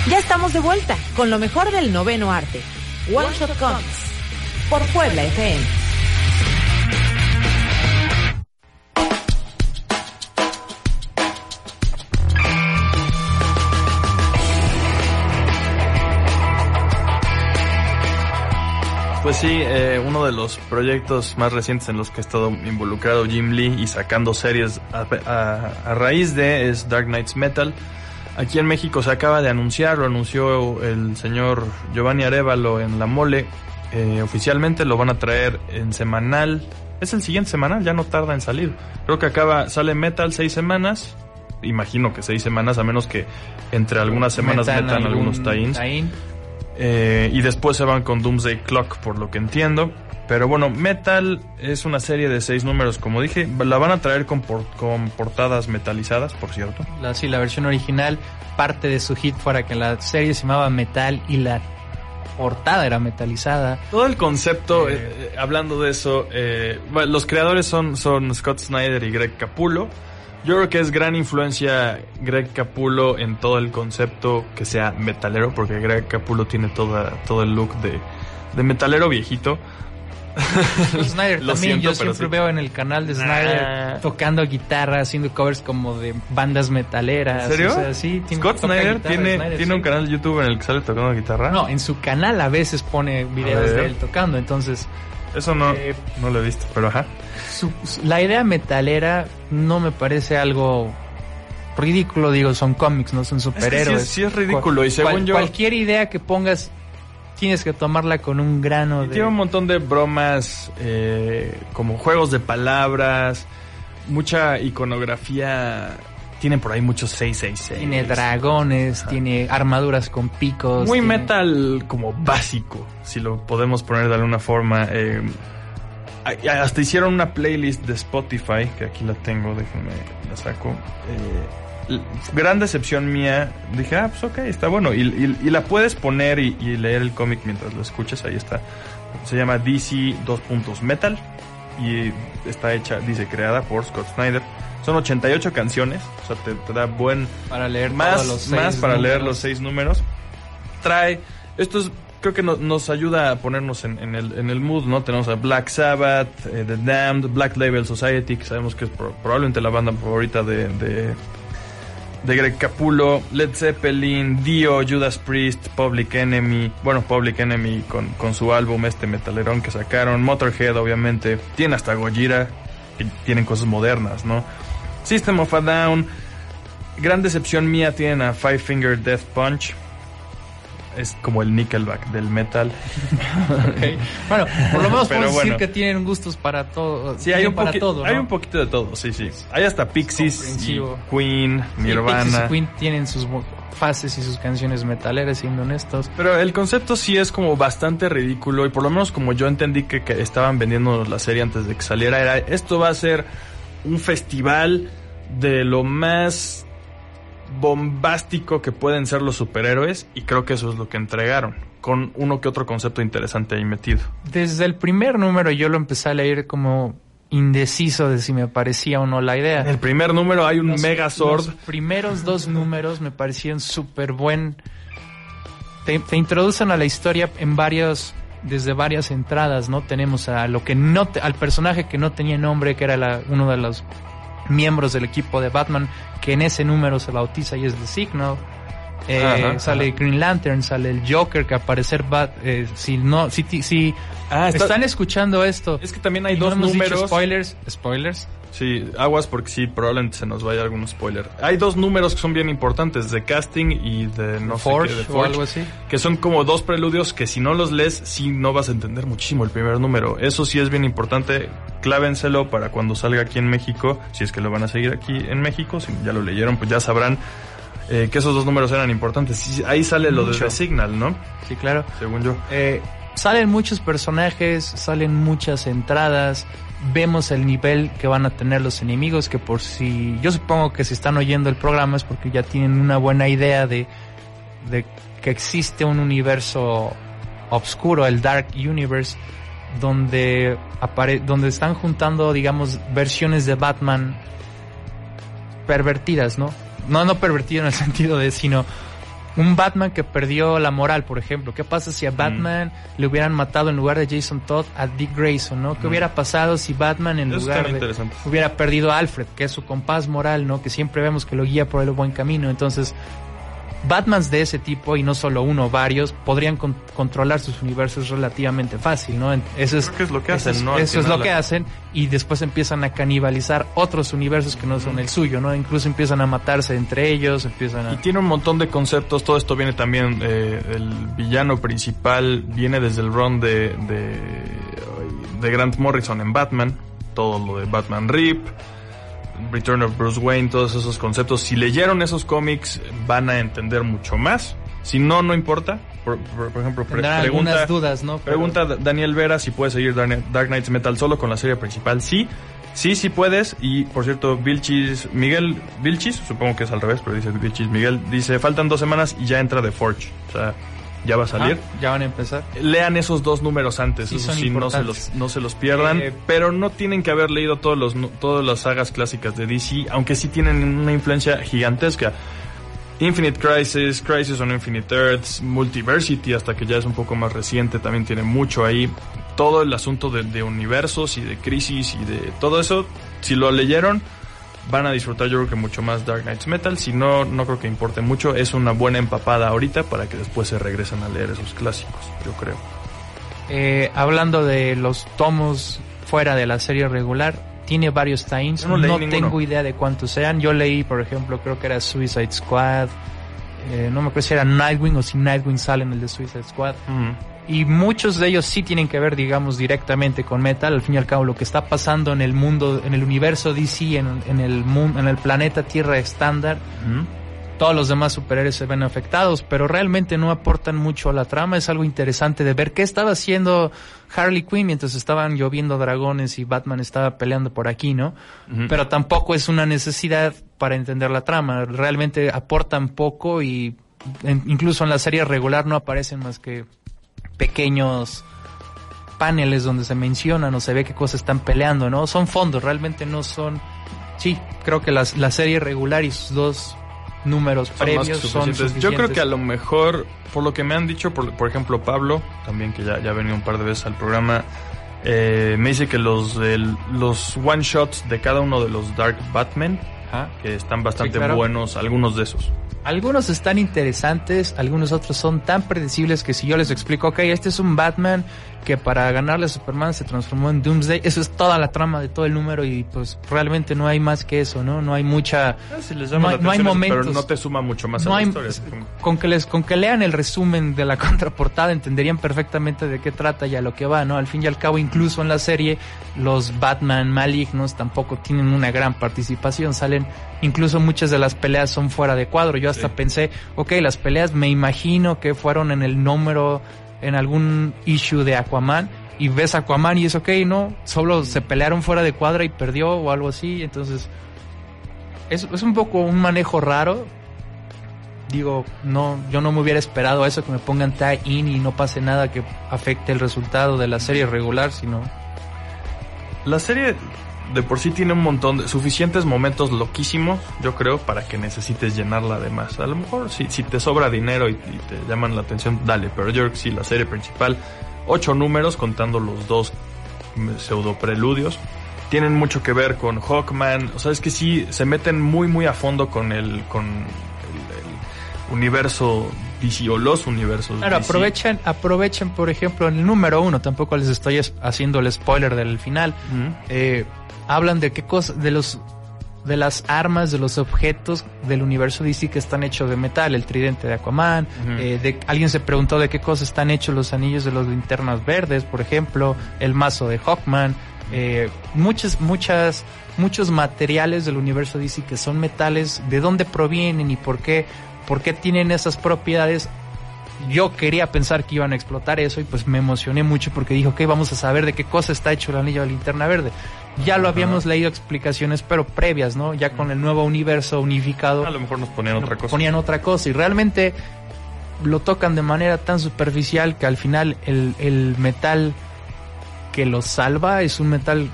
Ya estamos de vuelta con lo mejor del noveno arte. One Shot Comics. Por Puebla FM. Pues sí, eh, uno de los proyectos más recientes en los que ha estado involucrado Jim Lee y sacando series a, a- a raíz de es Dark Knights Metal. Aquí en México se acaba de anunciar, lo anunció el señor Giovanni Arevalo en La Mole. Eh, oficialmente lo van a traer en semanal. Es el siguiente semanal, ya no tarda en salir. Creo que acaba, sale Metal seis semanas. Imagino que seis semanas, a menos que entre algunas semanas metan, algún algunos tie-ins. Eh, y después se van con Doomsday Clock, por lo que entiendo. Pero bueno, Metal es una serie de seis números, como dije. La van a traer con, por- con portadas metalizadas, por cierto. La, sí, la versión original, parte de su hit fuera que la serie se llamaba Metal y la portada era metalizada. Todo el concepto, Eh. eh, hablando de eso, eh, los creadores son, son Scott Snyder y Greg Capullo. Yo creo que es gran influencia Greg Capullo en todo el concepto que sea metalero, porque Greg Capullo tiene toda, todo el look de, de metalero viejito. Pues Snyder Lo también, siento, yo siempre sí. veo en el canal de Snyder Ah. tocando guitarra, haciendo covers como de bandas metaleras. ¿En serio? o sea, sí, tiene- Scott Snyder guitarra, tiene, Snyder, tiene sí. un canal de YouTube en el que sale tocando guitarra. No, en su canal a veces pone videos de él tocando, entonces Eso no, Eh, no lo he visto, pero ajá. su- su- la idea metalera no me parece algo ridículo, digo, son cómics, no son sí es- superhéroes. sí es ridículo, y según yo- Cualquier idea que pongas tienes que tomarla con un grano de... tiene un montón de bromas, eh, como juegos de palabras, mucha iconografía. Tienen por ahí muchos 666. Tiene dragones, tiene armaduras con picos. Muy tiene- metal como básico, si lo podemos poner de alguna forma. eh, hasta hicieron una playlist de Spotify, que aquí la tengo, déjenme, la saco. Eh, gran decepción mía. Dije, ah, pues ok, está bueno. Y, y- y la puedes poner y, y leer el cómic mientras lo escuches, ahí está. Se llama DC 2 puntos Metal y está hecha, dice, creada por Scott Snyder. Son 88 canciones, o sea, te, te da buen Para leer más, los seis más para leer los seis números. Trae, esto es, creo que no- nos ayuda a ponernos en, en el, en el mood, ¿no? Tenemos a Black Sabbath, eh, The Damned, Black Label Society, que sabemos que es pro- probablemente la banda favorita de, de, de Greg Capullo, Led Zeppelin, Dio, Judas Priest, Public Enemy, bueno, Public Enemy con, con su álbum este metalerón que sacaron, Motorhead obviamente, tiene hasta Gojira, que tienen cosas modernas, ¿no? System of a Down, gran decepción mía tienen a Five Finger Death Punch. Es como el Nickelback del metal. Bueno, por lo menos bueno. decir que tienen gustos para todo. Sí, hay un, para todo, hay un poquito de todo, sí, sí. Hay hasta Pixies, y. Queen, Sí, Nirvana. Pixies y Queen tienen sus fases y sus canciones metaleras, siendo honestos. Pero el concepto sí es como bastante ridículo y por lo menos como yo entendí que, que estaban vendiendo la serie antes de que saliera, era esto va a ser un festival de lo más bombástico que pueden ser los superhéroes y creo que eso es lo que entregaron, con uno que otro concepto interesante ahí metido. Desde el primer número yo lo empecé a leer como indeciso de si me parecía o no la idea. En el primer número hay un Los- Megazord. Los primeros dos números me parecieron súper buen. Te, te introducen a la historia en varios, desde varias entradas, ¿no? Tenemos a lo que no, te- al personaje que no tenía nombre, que era la- uno de los miembros del equipo de Batman, que en ese número se bautiza y es The Signal. Eh, Ajá, sale ajá. Green Lantern, sale el Joker, que parecer va, eh, si no, si, si Ah, está- están escuchando esto. es que también hay no dos números. spoilers, spoilers. Sí, aguas porque sí, probablemente se nos vaya algún spoiler. Hay dos números que son bien importantes, de casting y de no Forge sé qué, de o Forge, algo así. que son como dos preludios que si no los lees, sí no vas a entender muchísimo el primer número. Eso sí es bien importante, clávenselo para cuando salga aquí en México, si es que lo van a seguir aquí en México, si ya lo leyeron, pues ya sabrán eh, que esos dos números eran importantes. Ahí sale lo de. The Signal, ¿no? Sí, claro. Según yo. Eh, salen muchos personajes, salen muchas entradas, vemos el nivel que van a tener los enemigos, que por si, yo supongo que si están oyendo el programa es porque ya tienen una buena idea de, de que existe un universo obscuro, el Dark Universe, donde, apare donde están juntando, digamos, versiones de Batman pervertidas, ¿no? No, no pervertido en el sentido de, sino un Batman que perdió la moral, por ejemplo. ¿Qué pasa si a Batman le hubieran matado en lugar de Jason Todd a Dick Grayson, ¿no? ¿Qué Mm. hubiera pasado si Batman en Eso lugar de hubiera perdido a Alfred, que es su compás moral, ¿no? Que siempre vemos que lo guía por el buen camino. Entonces, Batmans de ese tipo, y no solo uno, varios, podrían con- controlar sus universos relativamente fácil, ¿no? Eso es, Creo que es lo que hacen, Eso es lo que hacen, y después empiezan a canibalizar otros universos que no son el suyo, ¿no? Incluso empiezan a matarse entre ellos, empiezan a... Y tiene un montón de conceptos. Todo esto viene también. eh, el villano principal viene desde el run de, de, de Grant Morrison en Batman. Todo lo de Batman Rip, Return of Bruce Wayne, todos esos conceptos. Si leyeron esos cómics, van a entender mucho más. Si no, no importa. por, por- por ejemplo, pre- pregunta, algunas dudas, ¿no? Pero- pregunta Daniel Vera si puede seguir Dark Dark Knights Metal solo con la serie principal. Sí, sí, sí puedes. Y por cierto, Vilchis, Miguel Vilchis, supongo que es al revés, pero dice Vilchis Miguel, dice faltan dos semanas y ya entra The Forge. O sea, ya va a salir. Ah, ya van a empezar. Lean esos dos números antes, Sí, eso sí, no se, los, no se los pierdan. Eh, pero no tienen que haber leído todos los, todas las sagas clásicas de DC, aunque sí tienen una influencia gigantesca. Infinite Crisis, Crisis on Infinite Earths, Multiversity, hasta que ya es un poco más reciente, también tiene mucho ahí. Todo el asunto de, de universos y de crisis y de todo eso, si lo leyeron, van a disfrutar yo creo que mucho más Dark Knights Metal. Si no, no creo que importe mucho. Es una buena empapada ahorita para que después se regresen a leer esos clásicos, yo creo. Eh, hablando de los tomos fuera de la serie regular, tiene varios. Yo no No, tengo idea de cuántos sean. Yo leí, por ejemplo, creo que era Suicide Squad. eh, no me acuerdo si era Nightwing o si Nightwing sale en el de Suicide Squad. Y muchos de ellos sí tienen que ver, digamos, directamente con Metal. Al fin y al cabo, lo que está pasando en el mundo, en el universo DC, en, en el, mun- en el planeta Tierra estándar, todos los demás superhéroes se ven afectados, pero realmente no aportan mucho a la trama. Es algo interesante de ver qué estaba haciendo Harley Quinn mientras estaban lloviendo dragones y Batman estaba peleando por aquí, ¿no? Pero tampoco es una necesidad para entender la trama. Realmente aportan poco y en- incluso en la serie regular no aparecen más que pequeños paneles donde se mencionan o se ve qué cosas están peleando, ¿no? Son fondos, realmente no son... Sí, creo que las- la serie regular y sus dos números Son previos son suficientes. Yo creo que a lo mejor, por lo que me han dicho, por, por ejemplo, Pablo, también que ya, ya ha venido un par de veces al programa, eh, me dice que los, los one shots de cada uno de los Dark Batman, Ajá. que están bastante Sí, claro. buenos, algunos de esos. Algunos están interesantes, algunos otros son tan predecibles que si yo les explico, ok, este es un Batman que para ganarle a Superman se transformó en Doomsday, eso es toda la trama de todo el número y pues realmente no hay más que eso, ¿no? No hay mucha... Si les No hay- no hay Pero momentos. no te suma mucho más No a la hay, historia. con que les con que lean el resumen de la contraportada entenderían perfectamente de qué trata y a lo que va, ¿no? Al fin y al cabo, incluso en la serie, los Batman malignos tampoco tienen una gran participación, salen, incluso muchas de las peleas son fuera de cuadro. Yo hasta Sí. pensé, ok, las peleas me imagino que fueron en el número, en algún issue de Aquaman. Y ves a Aquaman y es ok, no, solo se pelearon fuera de cuadra y perdió o algo así, entonces es, es un poco un manejo raro, digo, no, yo no me hubiera esperado eso, que me pongan tie in y no pase nada que afecte el resultado de la serie regular, sino La serie de por sí tiene un montón de suficientes momentos loquísimos, yo creo, para que necesites llenarla de más. A lo mejor si, si te sobra dinero y, y te llaman la atención, dale, pero yo creo que sí, la serie principal, ocho números contando los dos mm, pseudo preludios. Tienen mucho que ver con Hawkman, o sea, es que sí, se meten muy, muy a fondo con el, con el, el universo DC o los universos Claro, DC. aprovechen, aprovechen, por ejemplo, en el número uno, tampoco les estoy es- haciendo el spoiler del final. Eh, hablan de qué cosa, de los, de las armas, de los objetos del universo DC que están hechos de metal, el tridente de Aquaman, eh, de, alguien se preguntó de qué cosas están hechos los anillos de los linternas verdes, por ejemplo, el mazo de Hawkman, eh, muchas, muchas, muchos materiales del universo DC que son metales, de dónde provienen y por qué, por qué tienen esas propiedades. Yo quería pensar que iban a explotar eso y pues me emocioné mucho porque dijo, ok, vamos a saber de qué cosa está hecho el anillo de linterna verde. Ya lo habíamos leído explicaciones, pero previas, ¿no? Ya con el nuevo universo unificado A lo mejor nos ponían otra cosa. ponían otra cosa y realmente lo tocan de manera tan superficial que al final el, el metal que lo salva es un metal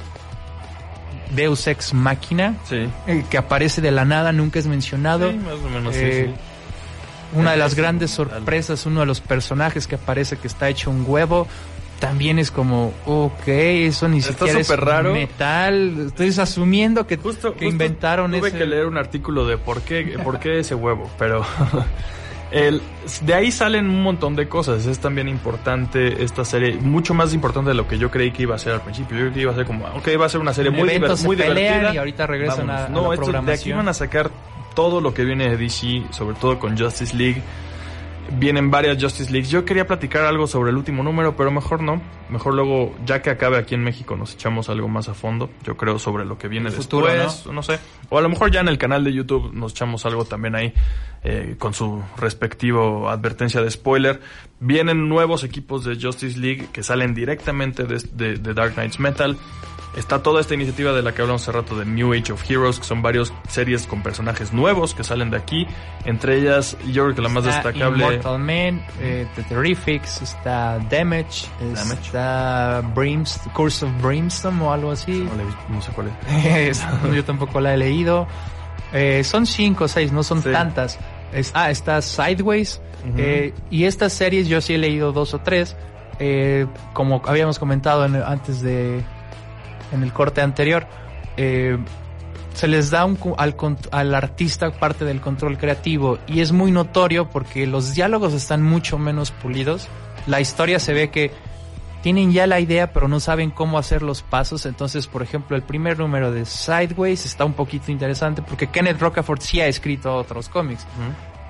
Deus Ex Máquina Sí. eh, que aparece de la nada, nunca es mencionado. Sí, más o menos Eh, sí. Una de las grandes sorpresas, uno de los personajes que aparece que está hecho un huevo, también es como, ok, eso ni Está siquiera es raro. metal. Estoy asumiendo que, Justo, que justo inventaron tuve ese. que leer un artículo de por qué, por qué ese huevo, pero el, de ahí salen un montón de cosas. Es también importante esta serie, mucho más importante de lo que yo creí que iba a ser al principio. Yo creí que iba a ser como, ok, va a ser una serie muy, diver- se muy divertida. y ahorita regresan a- a no, la esto- de aquí van a sacar todo lo que viene de DC, sobre todo con Justice League. Vienen varias Justice Leagues. Yo quería platicar algo sobre el último número, pero mejor no. Mejor luego, ya que acabe aquí en México, nos echamos algo más a fondo. Yo creo sobre lo que viene El después. futuro, ¿no? sé. O a lo mejor ya en el canal de YouTube nos echamos algo también ahí eh, con su respectivo advertencia de spoiler. Vienen nuevos equipos de Justice League que salen directamente de, de- de Dark Knights Metal. Está toda esta iniciativa de la que hablamos hace rato de New Age of Heroes, que son varias series con personajes nuevos que salen de aquí. Entre ellas, yo creo que la más Está destacable... Immortal Man, eh, The Terrifics, está Damage, Damage. está Brimst- Curse of Brimstone o algo así. No, visto, no sé cuál es. Es- yo tampoco la he leído. Eh, son cinco o seis, no son Sí. tantas. Es- ah, está Sideways. Eh, y estas series yo sí he leído dos o tres. Eh, como habíamos comentado en- antes de. En el corte anterior. eh, se les da un al artista parte del control creativo y es muy notorio porque los diálogos están mucho menos pulidos. La historia se ve que tienen ya la idea pero no saben cómo hacer los pasos. Entonces, por ejemplo, el primer número de Sideways está un poquito interesante porque Kenneth Rocafort sí ha escrito otros cómics.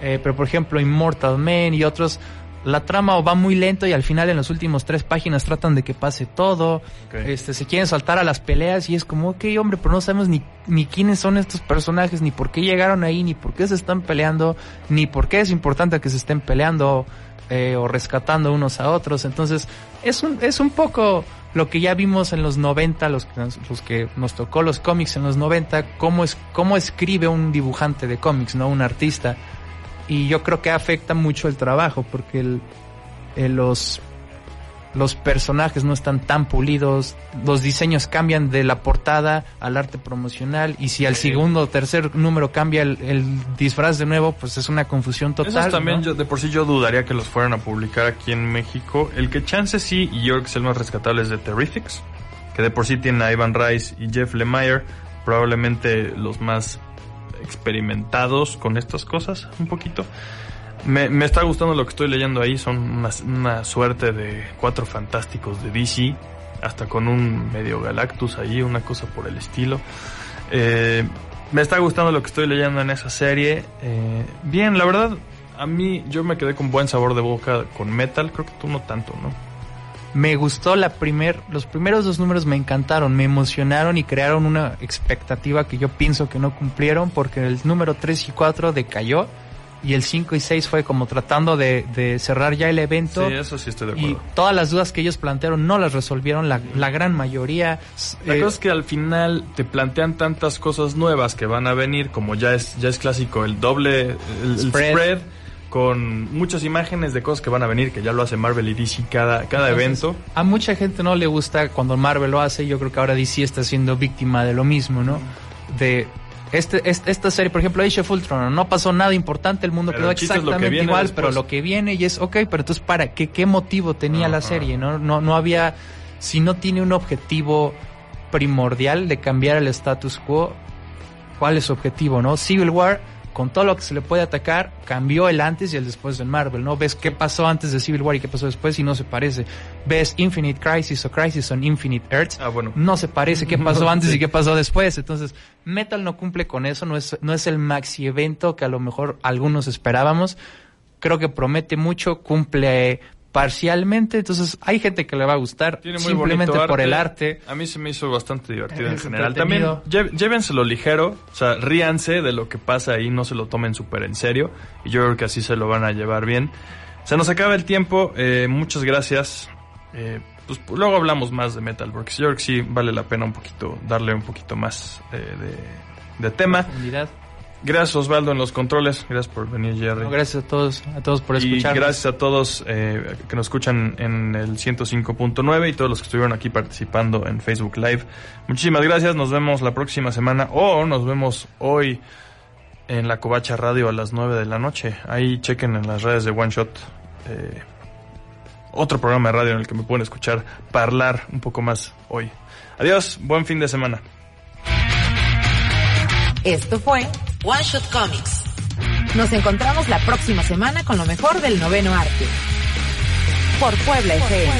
Eh, pero por ejemplo, Immortal Man y otros, la trama va muy lento y al final en las últimas tres páginas tratan de que pase todo. Este, se quieren saltar a las peleas y es como, ok, hombre, pero no sabemos ni, ni quiénes son estos personajes, ni por qué llegaron ahí, ni por qué se están peleando, ni por qué es importante que se estén peleando eh, o rescatando unos a otros. Entonces, es un, es un poco lo que ya vimos en los 90, los que, nos- los que nos tocó los cómics en los 90, cómo, es, cómo escribe un dibujante de cómics, ¿no? Un artista. Y yo creo que afecta mucho el trabajo, porque el, eh, los, los personajes no están tan pulidos, los diseños cambian de la portada al arte promocional, y si al segundo o tercer número cambia el, el disfraz de nuevo, pues es una confusión total. Esos también ¿no? yo, de por sí yo dudaría que los fueran a publicar aquí en México. El que chance sí, y yo creo que es el más rescatable es de Terrifics, que de por sí tiene a Ivan Rice y Jeff Lemire, probablemente los más experimentados con estas cosas, un poquito. Me, me está gustando lo que estoy leyendo ahí, son una, una suerte de cuatro fantásticos de DC, hasta con un medio Galactus ahí, una cosa por el estilo. Eh, me está gustando lo que estoy leyendo en esa serie. Eh, bien, la verdad, a mí yo me quedé con buen sabor de boca con Metal, creo que tú no tanto, ¿no? Me gustó la primer, los primeros dos números me encantaron, me emocionaron y crearon una expectativa que yo pienso que no cumplieron porque el número 3 y 4 decayó y el 5 y 6 fue como tratando de, de cerrar ya el evento Sí, eso sí estoy de y acuerdo. todas las dudas que ellos plantearon no las resolvieron la, la gran mayoría. La Eh, cosa es que al final te plantean tantas cosas nuevas que van a venir, como ya es, ya es clásico, el doble, el, el Spread. spread. con muchas imágenes de cosas que van a venir, que ya lo hace Marvel y DC cada, cada Entonces, evento. A mucha gente no le gusta cuando Marvel lo hace. Yo creo que ahora DC está siendo víctima de lo mismo, ¿no? De este, este- esta serie, por ejemplo, Age of Ultron, no pasó nada importante, el mundo Pero quedó el que exactamente igual, después. pero lo que viene y es, ok, pero entonces, ¿para qué? ¿Qué motivo tenía la serie? ¿no? No, no había, si no tiene un objetivo primordial de cambiar el status quo, ¿cuál es su objetivo, no? Civil War, con todo lo que se le puede atacar, cambió el antes y el después del Marvel, ¿no? Ves qué pasó antes de Civil War y qué pasó después y no se parece. Ves Infinite Crisis o Crisis on Infinite Earths, Ah, bueno. no se parece qué pasó antes Sí. y qué pasó después. Entonces, Metal no cumple con eso, no es, no es el maxi evento que a lo mejor algunos esperábamos. Creo que promete mucho, cumple parcialmente, entonces hay gente que le va a gustar Tiene muy simplemente por el arte. A mí se me hizo bastante divertido en general. También lle- llévenselo ligero, o sea, ríanse de lo que pasa ahí, no se lo tomen súper en serio. Y yo creo que así se lo van a llevar bien. Se nos acaba el tiempo, eh, muchas gracias. Eh, pues luego hablamos más de metal, porque yo creo que sí vale la pena un poquito, darle un poquito más eh, de, de tema. Profundidad. Gracias Osvaldo en los controles, gracias por venir Jerry. No, gracias a todos, a todos por Y escuchar. gracias a todos eh, que nos escuchan en el 105.9 y todos los que estuvieron aquí participando en Facebook Live. Muchísimas gracias, nos vemos la próxima semana o nos vemos hoy en la Covacha Radio a las 9 de la noche. Ahí chequen en las redes de One Shot. eh, otro programa de radio en el que me pueden escuchar hablar un poco más hoy. Adiós, buen fin de semana. Esto fue One Shot Comics. Nos encontramos la próxima semana con lo mejor del noveno arte. Por Puebla FM.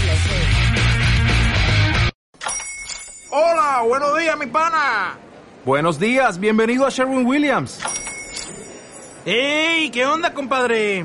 Hola, buenos días, mi pana. Buenos días, bienvenido a Sherwin Williams. ¡Ey! ¿Qué onda, compadre?